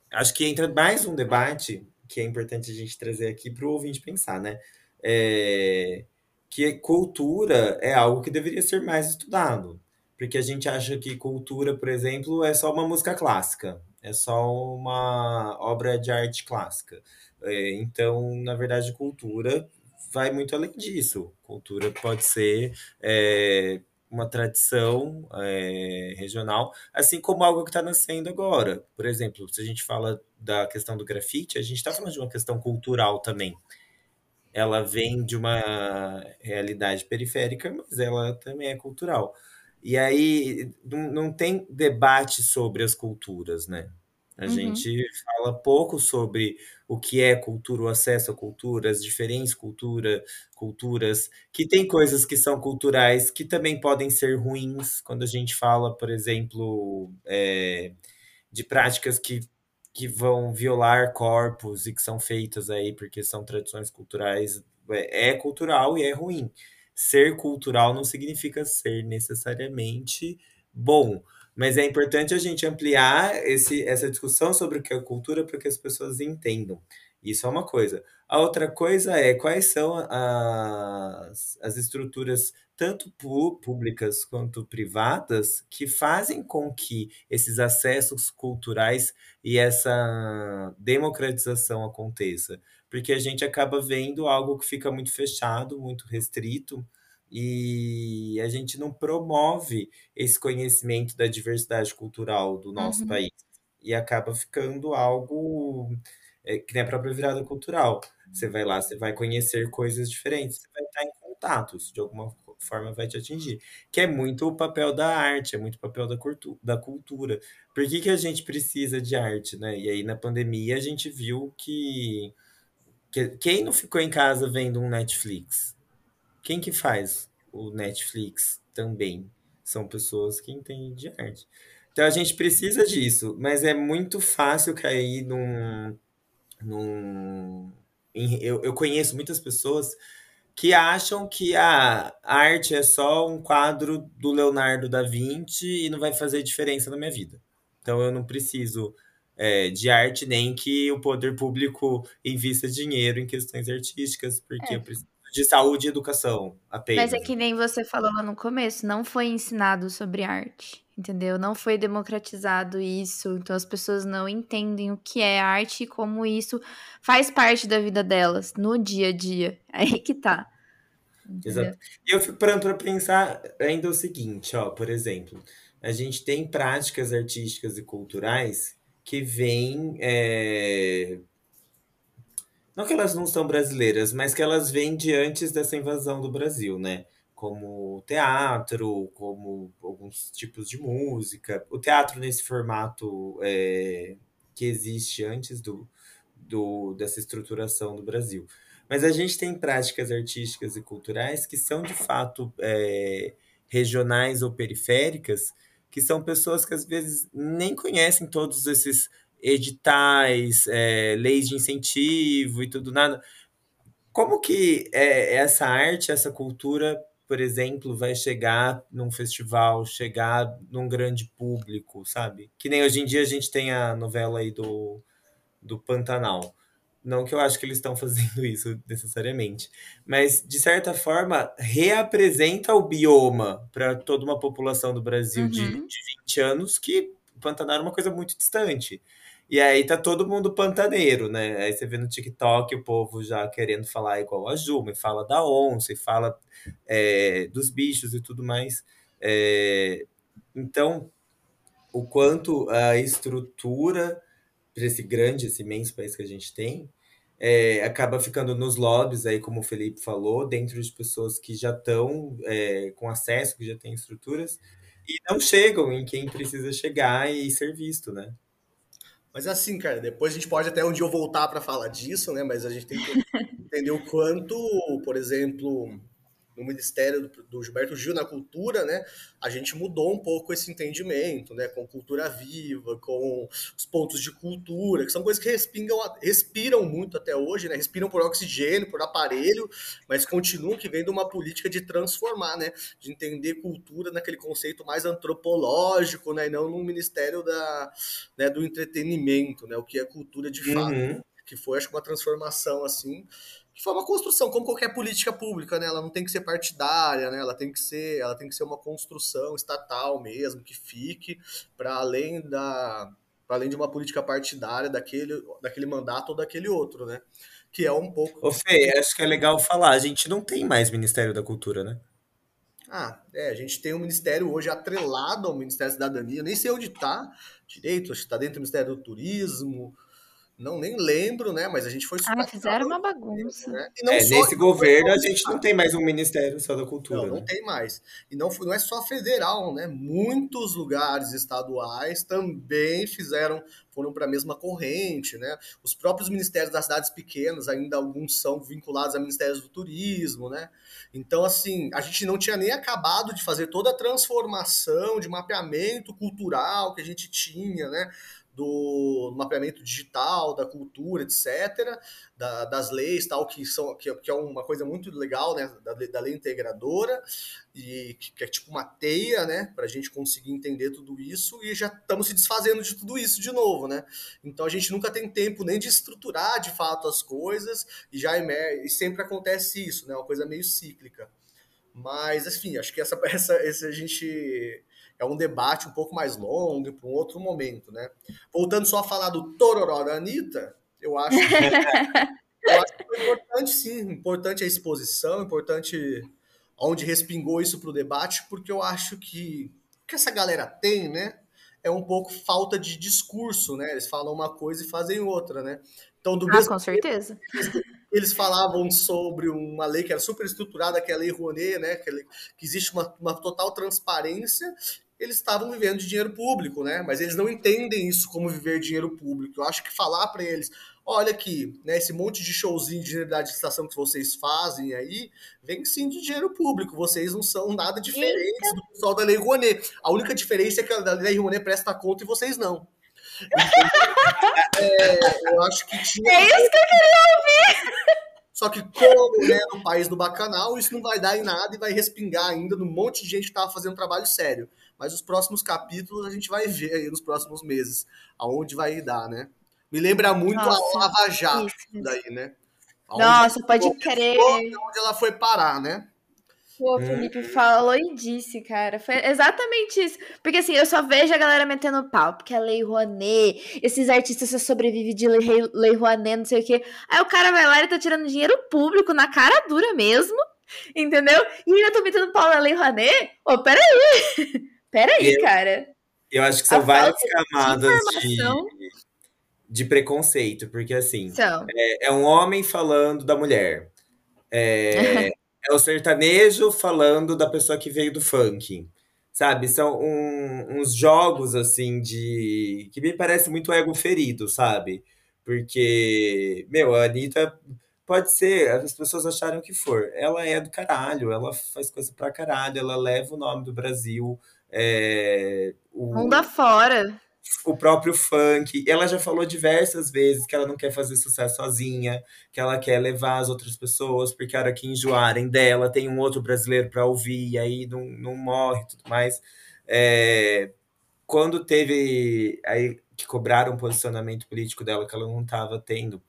Acho que entra mais um debate que é importante a gente trazer aqui para o ouvinte pensar, né? É... Que cultura é algo que deveria ser mais estudado. Porque a gente acha que cultura, por exemplo, é só uma música clássica, é só uma obra de arte clássica. É, então, na verdade, cultura vai muito além disso. Cultura pode ser é, uma tradição é, regional, assim como algo que está nascendo agora. Por exemplo, se a gente fala da questão do grafite, a gente está falando de uma questão cultural também. Ela vem de uma realidade periférica, mas ela também é cultural. E aí não, não tem debate sobre as culturas, né? A uhum. gente fala pouco sobre o que é cultura, o acesso à cultura, as diferentes cultura, culturas, que tem coisas que são culturais que também podem ser ruins, quando a gente fala, por exemplo, é, de práticas que, que vão violar corpos e que são feitas aí porque são tradições culturais, é, é cultural e é ruim. Ser cultural não significa ser necessariamente bom mas é importante a gente ampliar esse, essa discussão sobre o que é cultura para que as pessoas entendam. Isso é uma coisa. A outra coisa é quais são as, as estruturas, tanto públicas quanto privadas, que fazem com que esses acessos culturais e essa democratização aconteça. Porque a gente acaba vendo algo que fica muito fechado, muito restrito, e a gente não promove esse conhecimento da diversidade cultural do nosso uhum. país. E acaba ficando algo é, que nem a própria virada cultural. Você vai lá, você vai conhecer coisas diferentes, você vai estar em contatos, de alguma forma vai te atingir. Que é muito o papel da arte, é muito o papel da, cultu da cultura. Por que, que a gente precisa de arte, né? E aí na pandemia a gente viu que, que quem não ficou em casa vendo um Netflix? Quem que faz o Netflix também? São pessoas que entendem de arte. Então a gente precisa disso, mas é muito fácil cair num, num em- eu, eu conheço muitas pessoas que acham que a arte é só um quadro do Leonardo da Vinci e não vai fazer diferença na minha vida. Então eu não preciso é, de arte nem que o poder público invista dinheiro em questões artísticas, porque
É.
eu preciso de saúde e educação apenas.
Mas é que nem você falou lá no começo, não foi ensinado sobre arte, entendeu? Não foi democratizado isso, então as pessoas não entendem o que é arte e como isso faz parte da vida delas no dia a dia. Aí que tá. entendeu?
Exato. E eu fico parando para pensar ainda o seguinte, ó, por exemplo, a gente tem práticas artísticas e culturais que vêm, é, não que elas não são brasileiras, mas que elas vêm de antes dessa invasão do Brasil, né? Como teatro, como alguns tipos de música. O teatro nesse formato é, que existe antes do, do, dessa estruturação do Brasil. Mas a gente tem práticas artísticas e culturais que são de fato é, regionais ou periféricas, que são pessoas que às vezes nem conhecem todos esses editais, é, leis de incentivo e tudo nada. Como que é, essa arte, essa cultura, por exemplo, vai chegar num festival, chegar num grande público, sabe? Que nem hoje em dia a gente tem a novela aí do, do Pantanal. Não que eu acho que eles estão fazendo isso necessariamente, mas de certa forma reapresenta o bioma para toda uma população do Brasil de,
Uhum.
de 20 anos que o Pantanal era uma coisa muito distante. E aí tá todo mundo pantaneiro, né? Aí você vê no TikTok o povo já querendo falar igual a Juma, e fala da onça, e fala é, dos bichos e tudo mais. É, então, o quanto a estrutura para esse grande, esse imenso país que a gente tem, é, acaba ficando nos lobbies, aí, como o Felipe falou, dentro de pessoas que já estão é, com acesso, que já têm estruturas, e não chegam em quem precisa chegar e ser visto, né?
Mas assim, cara, depois a gente pode até um dia eu voltar para falar disso, né? Mas a gente tem que entender o quanto, por exemplo, no Ministério do, do Gilberto Gil na cultura, né? A gente mudou um pouco esse entendimento, né? Com cultura viva, com os pontos de cultura, que são coisas que respingam, respiram muito até hoje, né? Respiram por oxigênio, por aparelho, mas continuam que vem de uma política de transformar, né? De entender cultura naquele conceito mais antropológico, né? E não no Ministério da, né, do entretenimento, né? O que é cultura de fato.
Uhum.
Que foi, acho uma transformação assim que foi uma construção, como qualquer política pública, né? Ela não tem que ser partidária, né? Ela tem que ser, ela tem que ser uma construção estatal mesmo, que fique para além da para além de uma política partidária daquele, daquele mandato ou daquele outro, né? Que é um pouco.
Ô Fê, acho que é legal falar, a gente não tem mais Ministério da Cultura, né?
Ah, é, a gente tem um ministério hoje atrelado ao Ministério da Cidadania, nem sei onde está direito, acho que está dentro do Ministério do Turismo, não nem lembro, né? Mas a gente foi
Ah, fizeram uma bagunça.
né? E não
É,
só-
nesse governo a gente não tem mais um Ministério só da Cultura,
Não, não
né?
tem mais. E não, foi- não é só federal, né? Muitos lugares estaduais também fizeram, foram para a mesma corrente, né? Os próprios ministérios das cidades pequenas, ainda alguns são vinculados a ministérios do turismo, né? Então, assim, a gente não tinha nem acabado de fazer toda a transformação de mapeamento cultural que a gente tinha, né? Do mapeamento digital, da cultura, etc., da- das leis, tal, que, são, que, que é uma coisa muito legal, né, da, da lei integradora, e que, que é tipo uma teia, né, para a gente conseguir entender tudo isso, e já estamos se desfazendo de tudo isso de novo, né? Então a gente nunca tem tempo nem de estruturar de fato as coisas, e já e sempre acontece isso, né, uma coisa meio cíclica. Mas, enfim, acho que essa, essa, esse a gente é um debate um pouco mais longo para um outro momento, né? Voltando só a falar do Tororó da Anitta, eu acho, eu acho que foi importante sim, importante a exposição, importante onde respingou isso para o debate, porque eu acho que o que essa galera tem, né, é um pouco falta de discurso, né? Eles falam uma coisa e fazem outra, né? Então, do
Ah,
mesmo
com certeza.
eles falavam sobre uma lei que era super estruturada, que é a Lei Rouanet, né? Que, que existe uma, uma total transparência. Eles estavam vivendo de dinheiro público, né? Mas eles não entendem isso como viver dinheiro público. Eu acho que falar para eles, olha aqui, né? Esse monte de showzinho de generalidade de estação que vocês fazem aí, vem sim de dinheiro público. Vocês não são nada diferentes do pessoal da Lei Rouanet. A única diferença é que a Lei Rouanet presta conta e vocês não. É, eu acho que tinha.
É isso que eu queria
Só que, como né, no país do bacanal, isso não vai dar em nada e vai respingar ainda num monte de gente que tava fazendo trabalho sério. Mas os próximos capítulos a gente vai ver aí nos próximos meses aonde vai dar, né? Me lembra muito
Nossa,
a Lava Jato
isso, isso.
daí, né? Aonde
Nossa, pode crer.
Onde ela foi parar, né?
Pô, o Felipe falou e disse, cara. Foi exatamente isso. Porque assim, eu só vejo a galera metendo pau, porque a Lei Rouanet, esses artistas só sobrevivem de Lei, Lei Rouanet, não sei o quê. Aí o cara vai lá e tá tirando dinheiro público na cara dura mesmo, entendeu? E ainda tô metendo pau na Lei Rouanet? Ô, peraí. Peraí,
Eu-
cara.
Eu acho que são
A
várias
de
camadas de,
informação.
de preconceito, porque assim,
Então,
é, é um homem falando da mulher. É, é o sertanejo falando da pessoa que veio do funk. Sabe? São um- uns jogos, assim, de. que me parece muito ego ferido, sabe? Porque, meu, a Anitta pode ser, as pessoas acharam que for. Ela é do caralho, ela faz coisa pra caralho, ela leva o nome do Brasil. É, o,
mundo afora.
o próprio funk. Ela já falou diversas vezes que ela não quer fazer sucesso sozinha, que ela quer levar as outras pessoas, porque a hora que enjoarem dela, tem um outro brasileiro para ouvir, e aí não, não morre e tudo mais. É, quando teve aí que cobraram o posicionamento político dela que ela não estava tendo,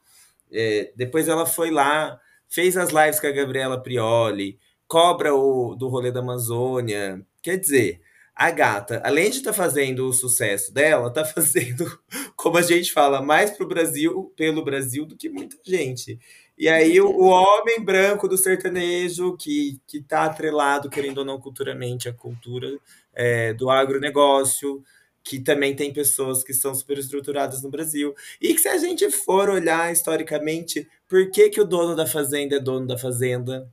é, depois ela foi lá, fez as lives com a Gabriela Prioli, cobra o do rolê da Amazônia. Quer dizer, a gata, além de estar fazendo o sucesso dela, tá fazendo, como a gente fala, mais pro Brasil, pelo Brasil do que muita gente. E aí o, o homem branco do sertanejo, que, que tá atrelado, querendo ou não, culturalmente, à cultura é, do agronegócio, que também tem pessoas que são super estruturadas no Brasil. E que se a gente for olhar historicamente, por que, que o dono da fazenda é dono da fazenda?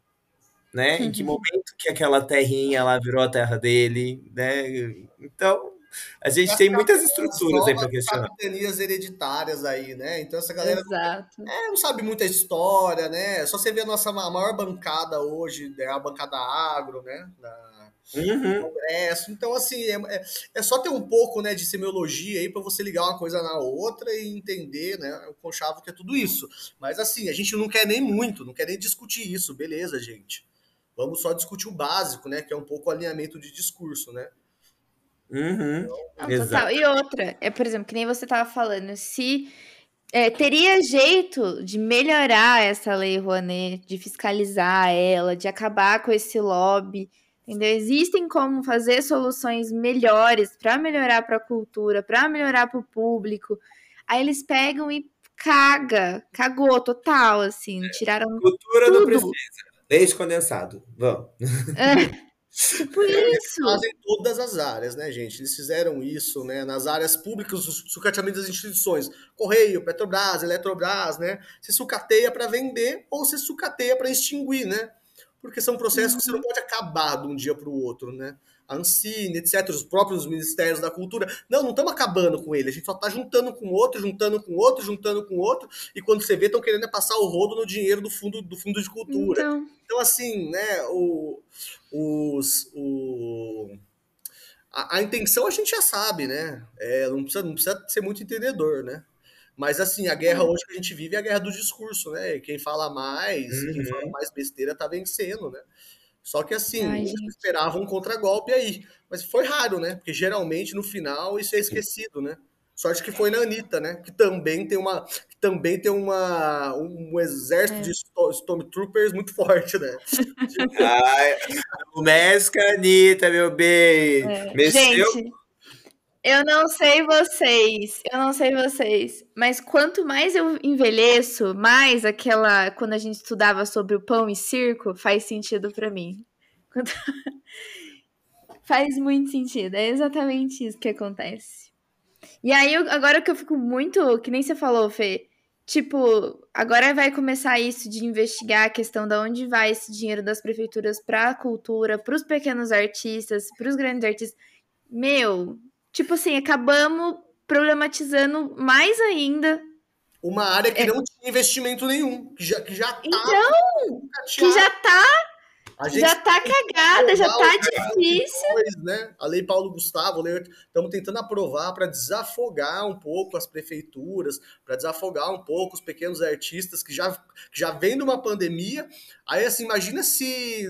Né? Em que momento que aquela terrinha lá virou a terra dele, né? Então, a gente tem muitas estruturas aí para questionar.
capitanias hereditárias aí, né? Então essa galera
Exato.
é, não sabe muita história, né? Só você vê a nossa ma- maior bancada hoje, é a bancada agro, né? Da
Uhum.
Congresso. Então, assim, é, é- é só ter um pouco né, de semiologia aí para você ligar uma coisa na outra e entender, né? O conchavo que é tudo isso. Mas assim, a gente não quer nem muito, não quer nem discutir isso, beleza, gente. Vamos só discutir o básico, né? Que é um pouco o alinhamento de discurso, né?
Uhum.
Não, total. E outra, é, por exemplo, que nem você tava falando, se é, teria jeito de melhorar essa lei Rouanet, de fiscalizar ela, de acabar com esse lobby, entendeu? Existem como fazer soluções melhores para melhorar para a cultura, para melhorar para o público. Aí eles pegam e caga, cagou total, assim, tiraram
Cultura não
tudo.
precisa. Leite condensado. Vamos.
É, tipo isso.
Fazem todas as áreas, né, gente? Eles fizeram isso, né? Nas áreas públicas, o sucateamento das instituições. Correio, Petrobras, Eletrobras, né? Se sucateia para vender ou se sucateia para extinguir, né? Porque são processos que você não pode acabar de um dia para o outro, né? A Ancine, etc., os próprios ministérios da cultura. Não, não estamos acabando com ele. A gente só está juntando com outro, juntando com outro, juntando com outro. E quando você vê, estão querendo é passar o rodo no dinheiro do fundo, do fundo de cultura.
Então,
Então, assim, né, o, os, o, a, a intenção a gente já sabe, né? É, não, precisa, não precisa ser muito entendedor, né? Mas, assim, a guerra hoje que a gente vive é a guerra do discurso, né? Quem fala mais, quem
Uhum.
fala mais besteira tá vencendo, né? Só que, assim,
Ai,
esperava um contragolpe aí. Mas foi raro, né? Porque geralmente no final isso é esquecido, né? Sorte que foi na Anitta, né? Que também tem uma, que também tem uma, um exército
É.
de Sto- Stormtroopers muito forte, né?
Ai, o México, Anitta, meu bem. Mexeu.
É. Gente, eu não sei vocês, eu não sei vocês, mas quanto mais eu envelheço, mais aquela quando a gente estudava sobre o pão e circo faz sentido pra mim. Quanto- faz muito sentido, é exatamente isso que acontece. E aí, agora que eu fico muito, que nem você falou, Fê, tipo, agora vai começar isso de investigar a questão de onde vai esse dinheiro das prefeituras pra cultura, pros pequenos artistas, pros grandes artistas. Meu, tipo assim, acabamos problematizando mais ainda.
Uma área que
É.
não tinha investimento nenhum, que já, que já tá
Então, que já tá.
Gente
Já tá cagada, já tá difícil.
depois, né? A lei Paulo Gustavo, estamos tentando aprovar para desafogar um pouco as prefeituras, para desafogar um pouco os pequenos artistas que já, que já vem de uma pandemia. Aí, assim, imagina se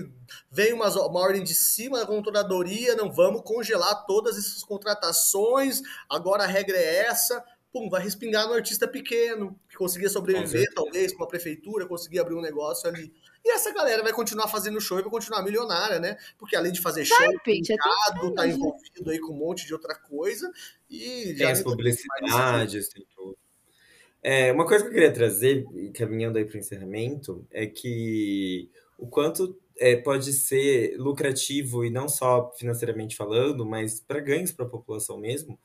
vem uma, uma ordem de cima da controladoria, não vamos congelar todas essas contratações, agora a regra é essa. Pum, vai respingar no artista pequeno, que conseguia
Com
sobreviver,
certeza.
talvez, com a prefeitura, conseguia abrir um negócio ali. E essa galera vai continuar fazendo show e vai continuar milionária, né? Porque além de fazer show,
tem
mercado, tá envolvido aí com um monte de outra coisa. E
Tem as publicidades, tem tudo. É, uma coisa que eu queria trazer, e caminhando aí para o encerramento, é que o quanto é, pode ser lucrativo, e não só financeiramente falando, mas para ganhos para a população mesmo,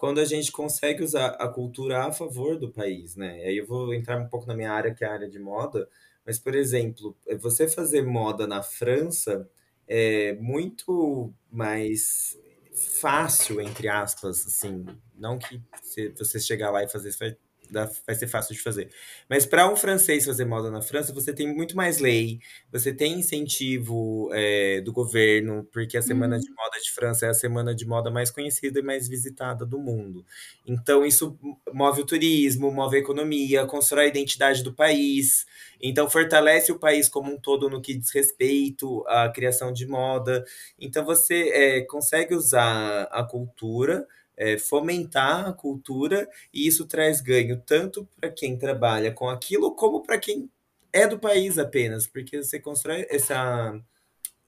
quando a gente consegue usar a cultura a favor do país, né? Aí eu vou entrar um pouco na minha área, que é a área de moda, mas, por exemplo, você fazer moda na França é muito mais fácil, entre aspas, assim, não que você chegar lá e fazer isso vai, dar- vai ser fácil de fazer. Mas para um francês fazer moda na França, você tem muito mais lei, você tem incentivo é, do governo, porque a Semana
Uhum.
de Moda de França é a semana de moda mais conhecida e mais visitada do mundo. Então, isso move o turismo, move a economia, constrói a identidade do país. Então, fortalece o país como um todo no que diz respeito à criação de moda. Então, você é, consegue usar a cultura, é, fomentar a cultura, e isso traz ganho tanto para quem trabalha com aquilo, como para quem é do país apenas, porque você constrói essa,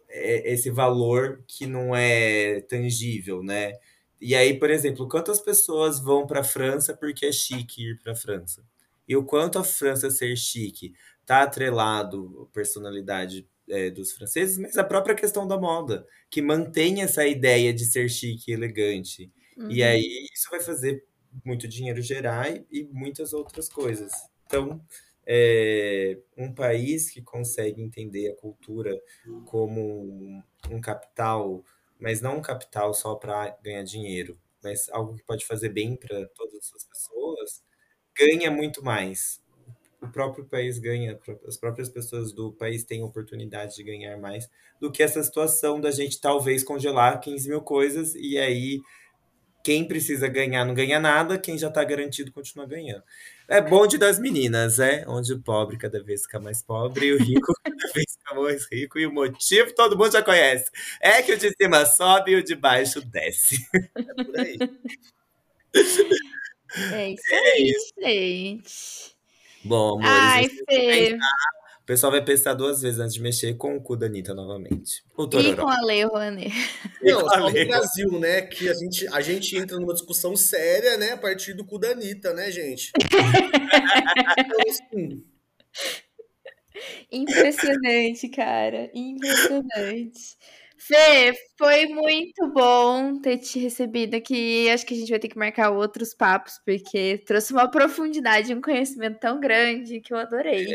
é- esse valor que não é tangível, né? E aí, por exemplo, quantas pessoas vão para a França porque é chique ir para a França? E o quanto a França ser chique tá atrelado à personalidade é, dos franceses, mas a própria questão da moda, que mantém essa ideia de ser chique e elegante. E
Uhum.
aí isso vai fazer muito dinheiro gerar e, e muitas outras coisas. Então, é, um país que consegue entender a cultura como um, um capital, mas não um capital só para ganhar dinheiro, mas algo que pode fazer bem para todas as pessoas, ganha muito mais. O próprio país ganha, as próprias pessoas do país têm oportunidade de ganhar mais do que essa situação da gente talvez congelar 15 mil coisas e aí quem precisa ganhar não ganha nada, quem já está garantido continua ganhando. É bonde das meninas, é? Onde o pobre cada vez fica mais pobre e o rico cada vez fica mais rico. E o motivo todo mundo já conhece. É que o de cima sobe e o de baixo desce.
É por aí.
É isso aí, gente.
Bom, amores,
Ai, Fê.
O pessoal vai pensar duas vezes antes de mexer com o cu da Anitta novamente. O
E com a Lei Rouanet.
Não, só no. Brasil, né? Que a gente, a gente entra numa discussão séria, né? A partir do cu da Anitta, né, gente? Então, assim,
Impressionante, cara. Impressionante. Fê, foi muito bom ter te recebido aqui. Acho que a gente vai ter que marcar outros papos, porque trouxe uma profundidade, um conhecimento tão grande que eu adorei.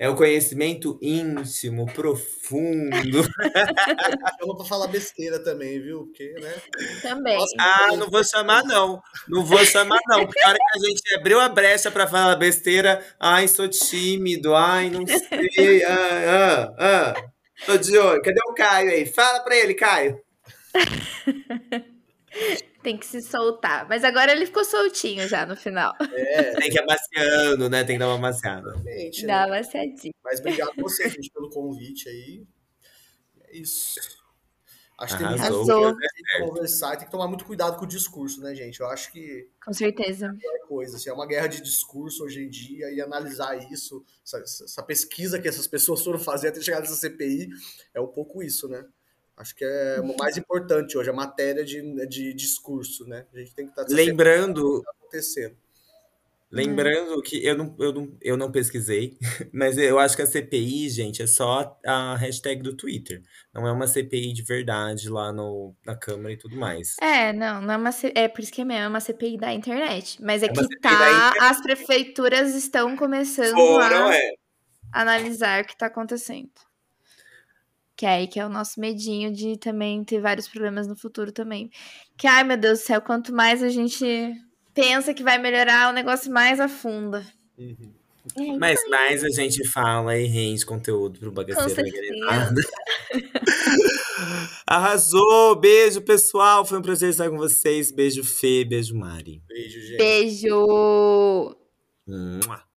É um conhecimento íntimo, profundo.
chama pra falar besteira também, viu? Porque, né?
Também.
Ah, não vou chamar, não. Não vou chamar, não. Porque a hora que a gente abriu a brecha pra falar besteira, ai, sou tímido, ai, não sei. Ah, ah, ah. Tô de olho. Cadê o Caio aí? Fala pra ele, Caio.
Tem que se soltar. Mas agora ele ficou soltinho já no final.
Tem que ir amaciando, né? Tem que dar uma amaciada.
Realmente, né?
Dá uma cedinha.
Mas obrigado a você, gente, pelo convite aí. É isso. Acho que tem
Arrasou.
Que tem que conversar e tem que tomar muito cuidado com o discurso, né, gente? Eu acho que
Com certeza.
é coisa. Assim, é uma guerra de discurso hoje em dia e analisar isso, essa, essa pesquisa que essas pessoas foram fazer até chegar nessa CPI, é um pouco isso, né? Acho que é o mais importante hoje, a matéria de, de discurso, né? A gente tem que estar
Lembrando,
acontecendo.
Lembrando que eu não, eu, não, eu não pesquisei, mas eu acho que a CPI, gente, é só a hashtag do Twitter. Não é uma CPI de verdade lá no, na Câmara e tudo mais.
É, não, não é uma é por isso que é mesmo, é uma CPI da internet. Mas é,
É
que tá, as prefeituras estão começando
Foram,
a
é.
analisar o que tá acontecendo. Que é aí que é o nosso medinho de também ter vários problemas no futuro também. Que, ai meu Deus do céu, quanto mais a gente pensa que vai melhorar, o negócio mais afunda.
Uhum.
É
Mas
aí,
mais a gente fala e rende conteúdo pro bagaceiro organizado. Arrasou! Beijo, pessoal. Foi um prazer estar com vocês. Beijo, Fê. Beijo, Mari.
Beijo, gente.
Beijo!
Mua.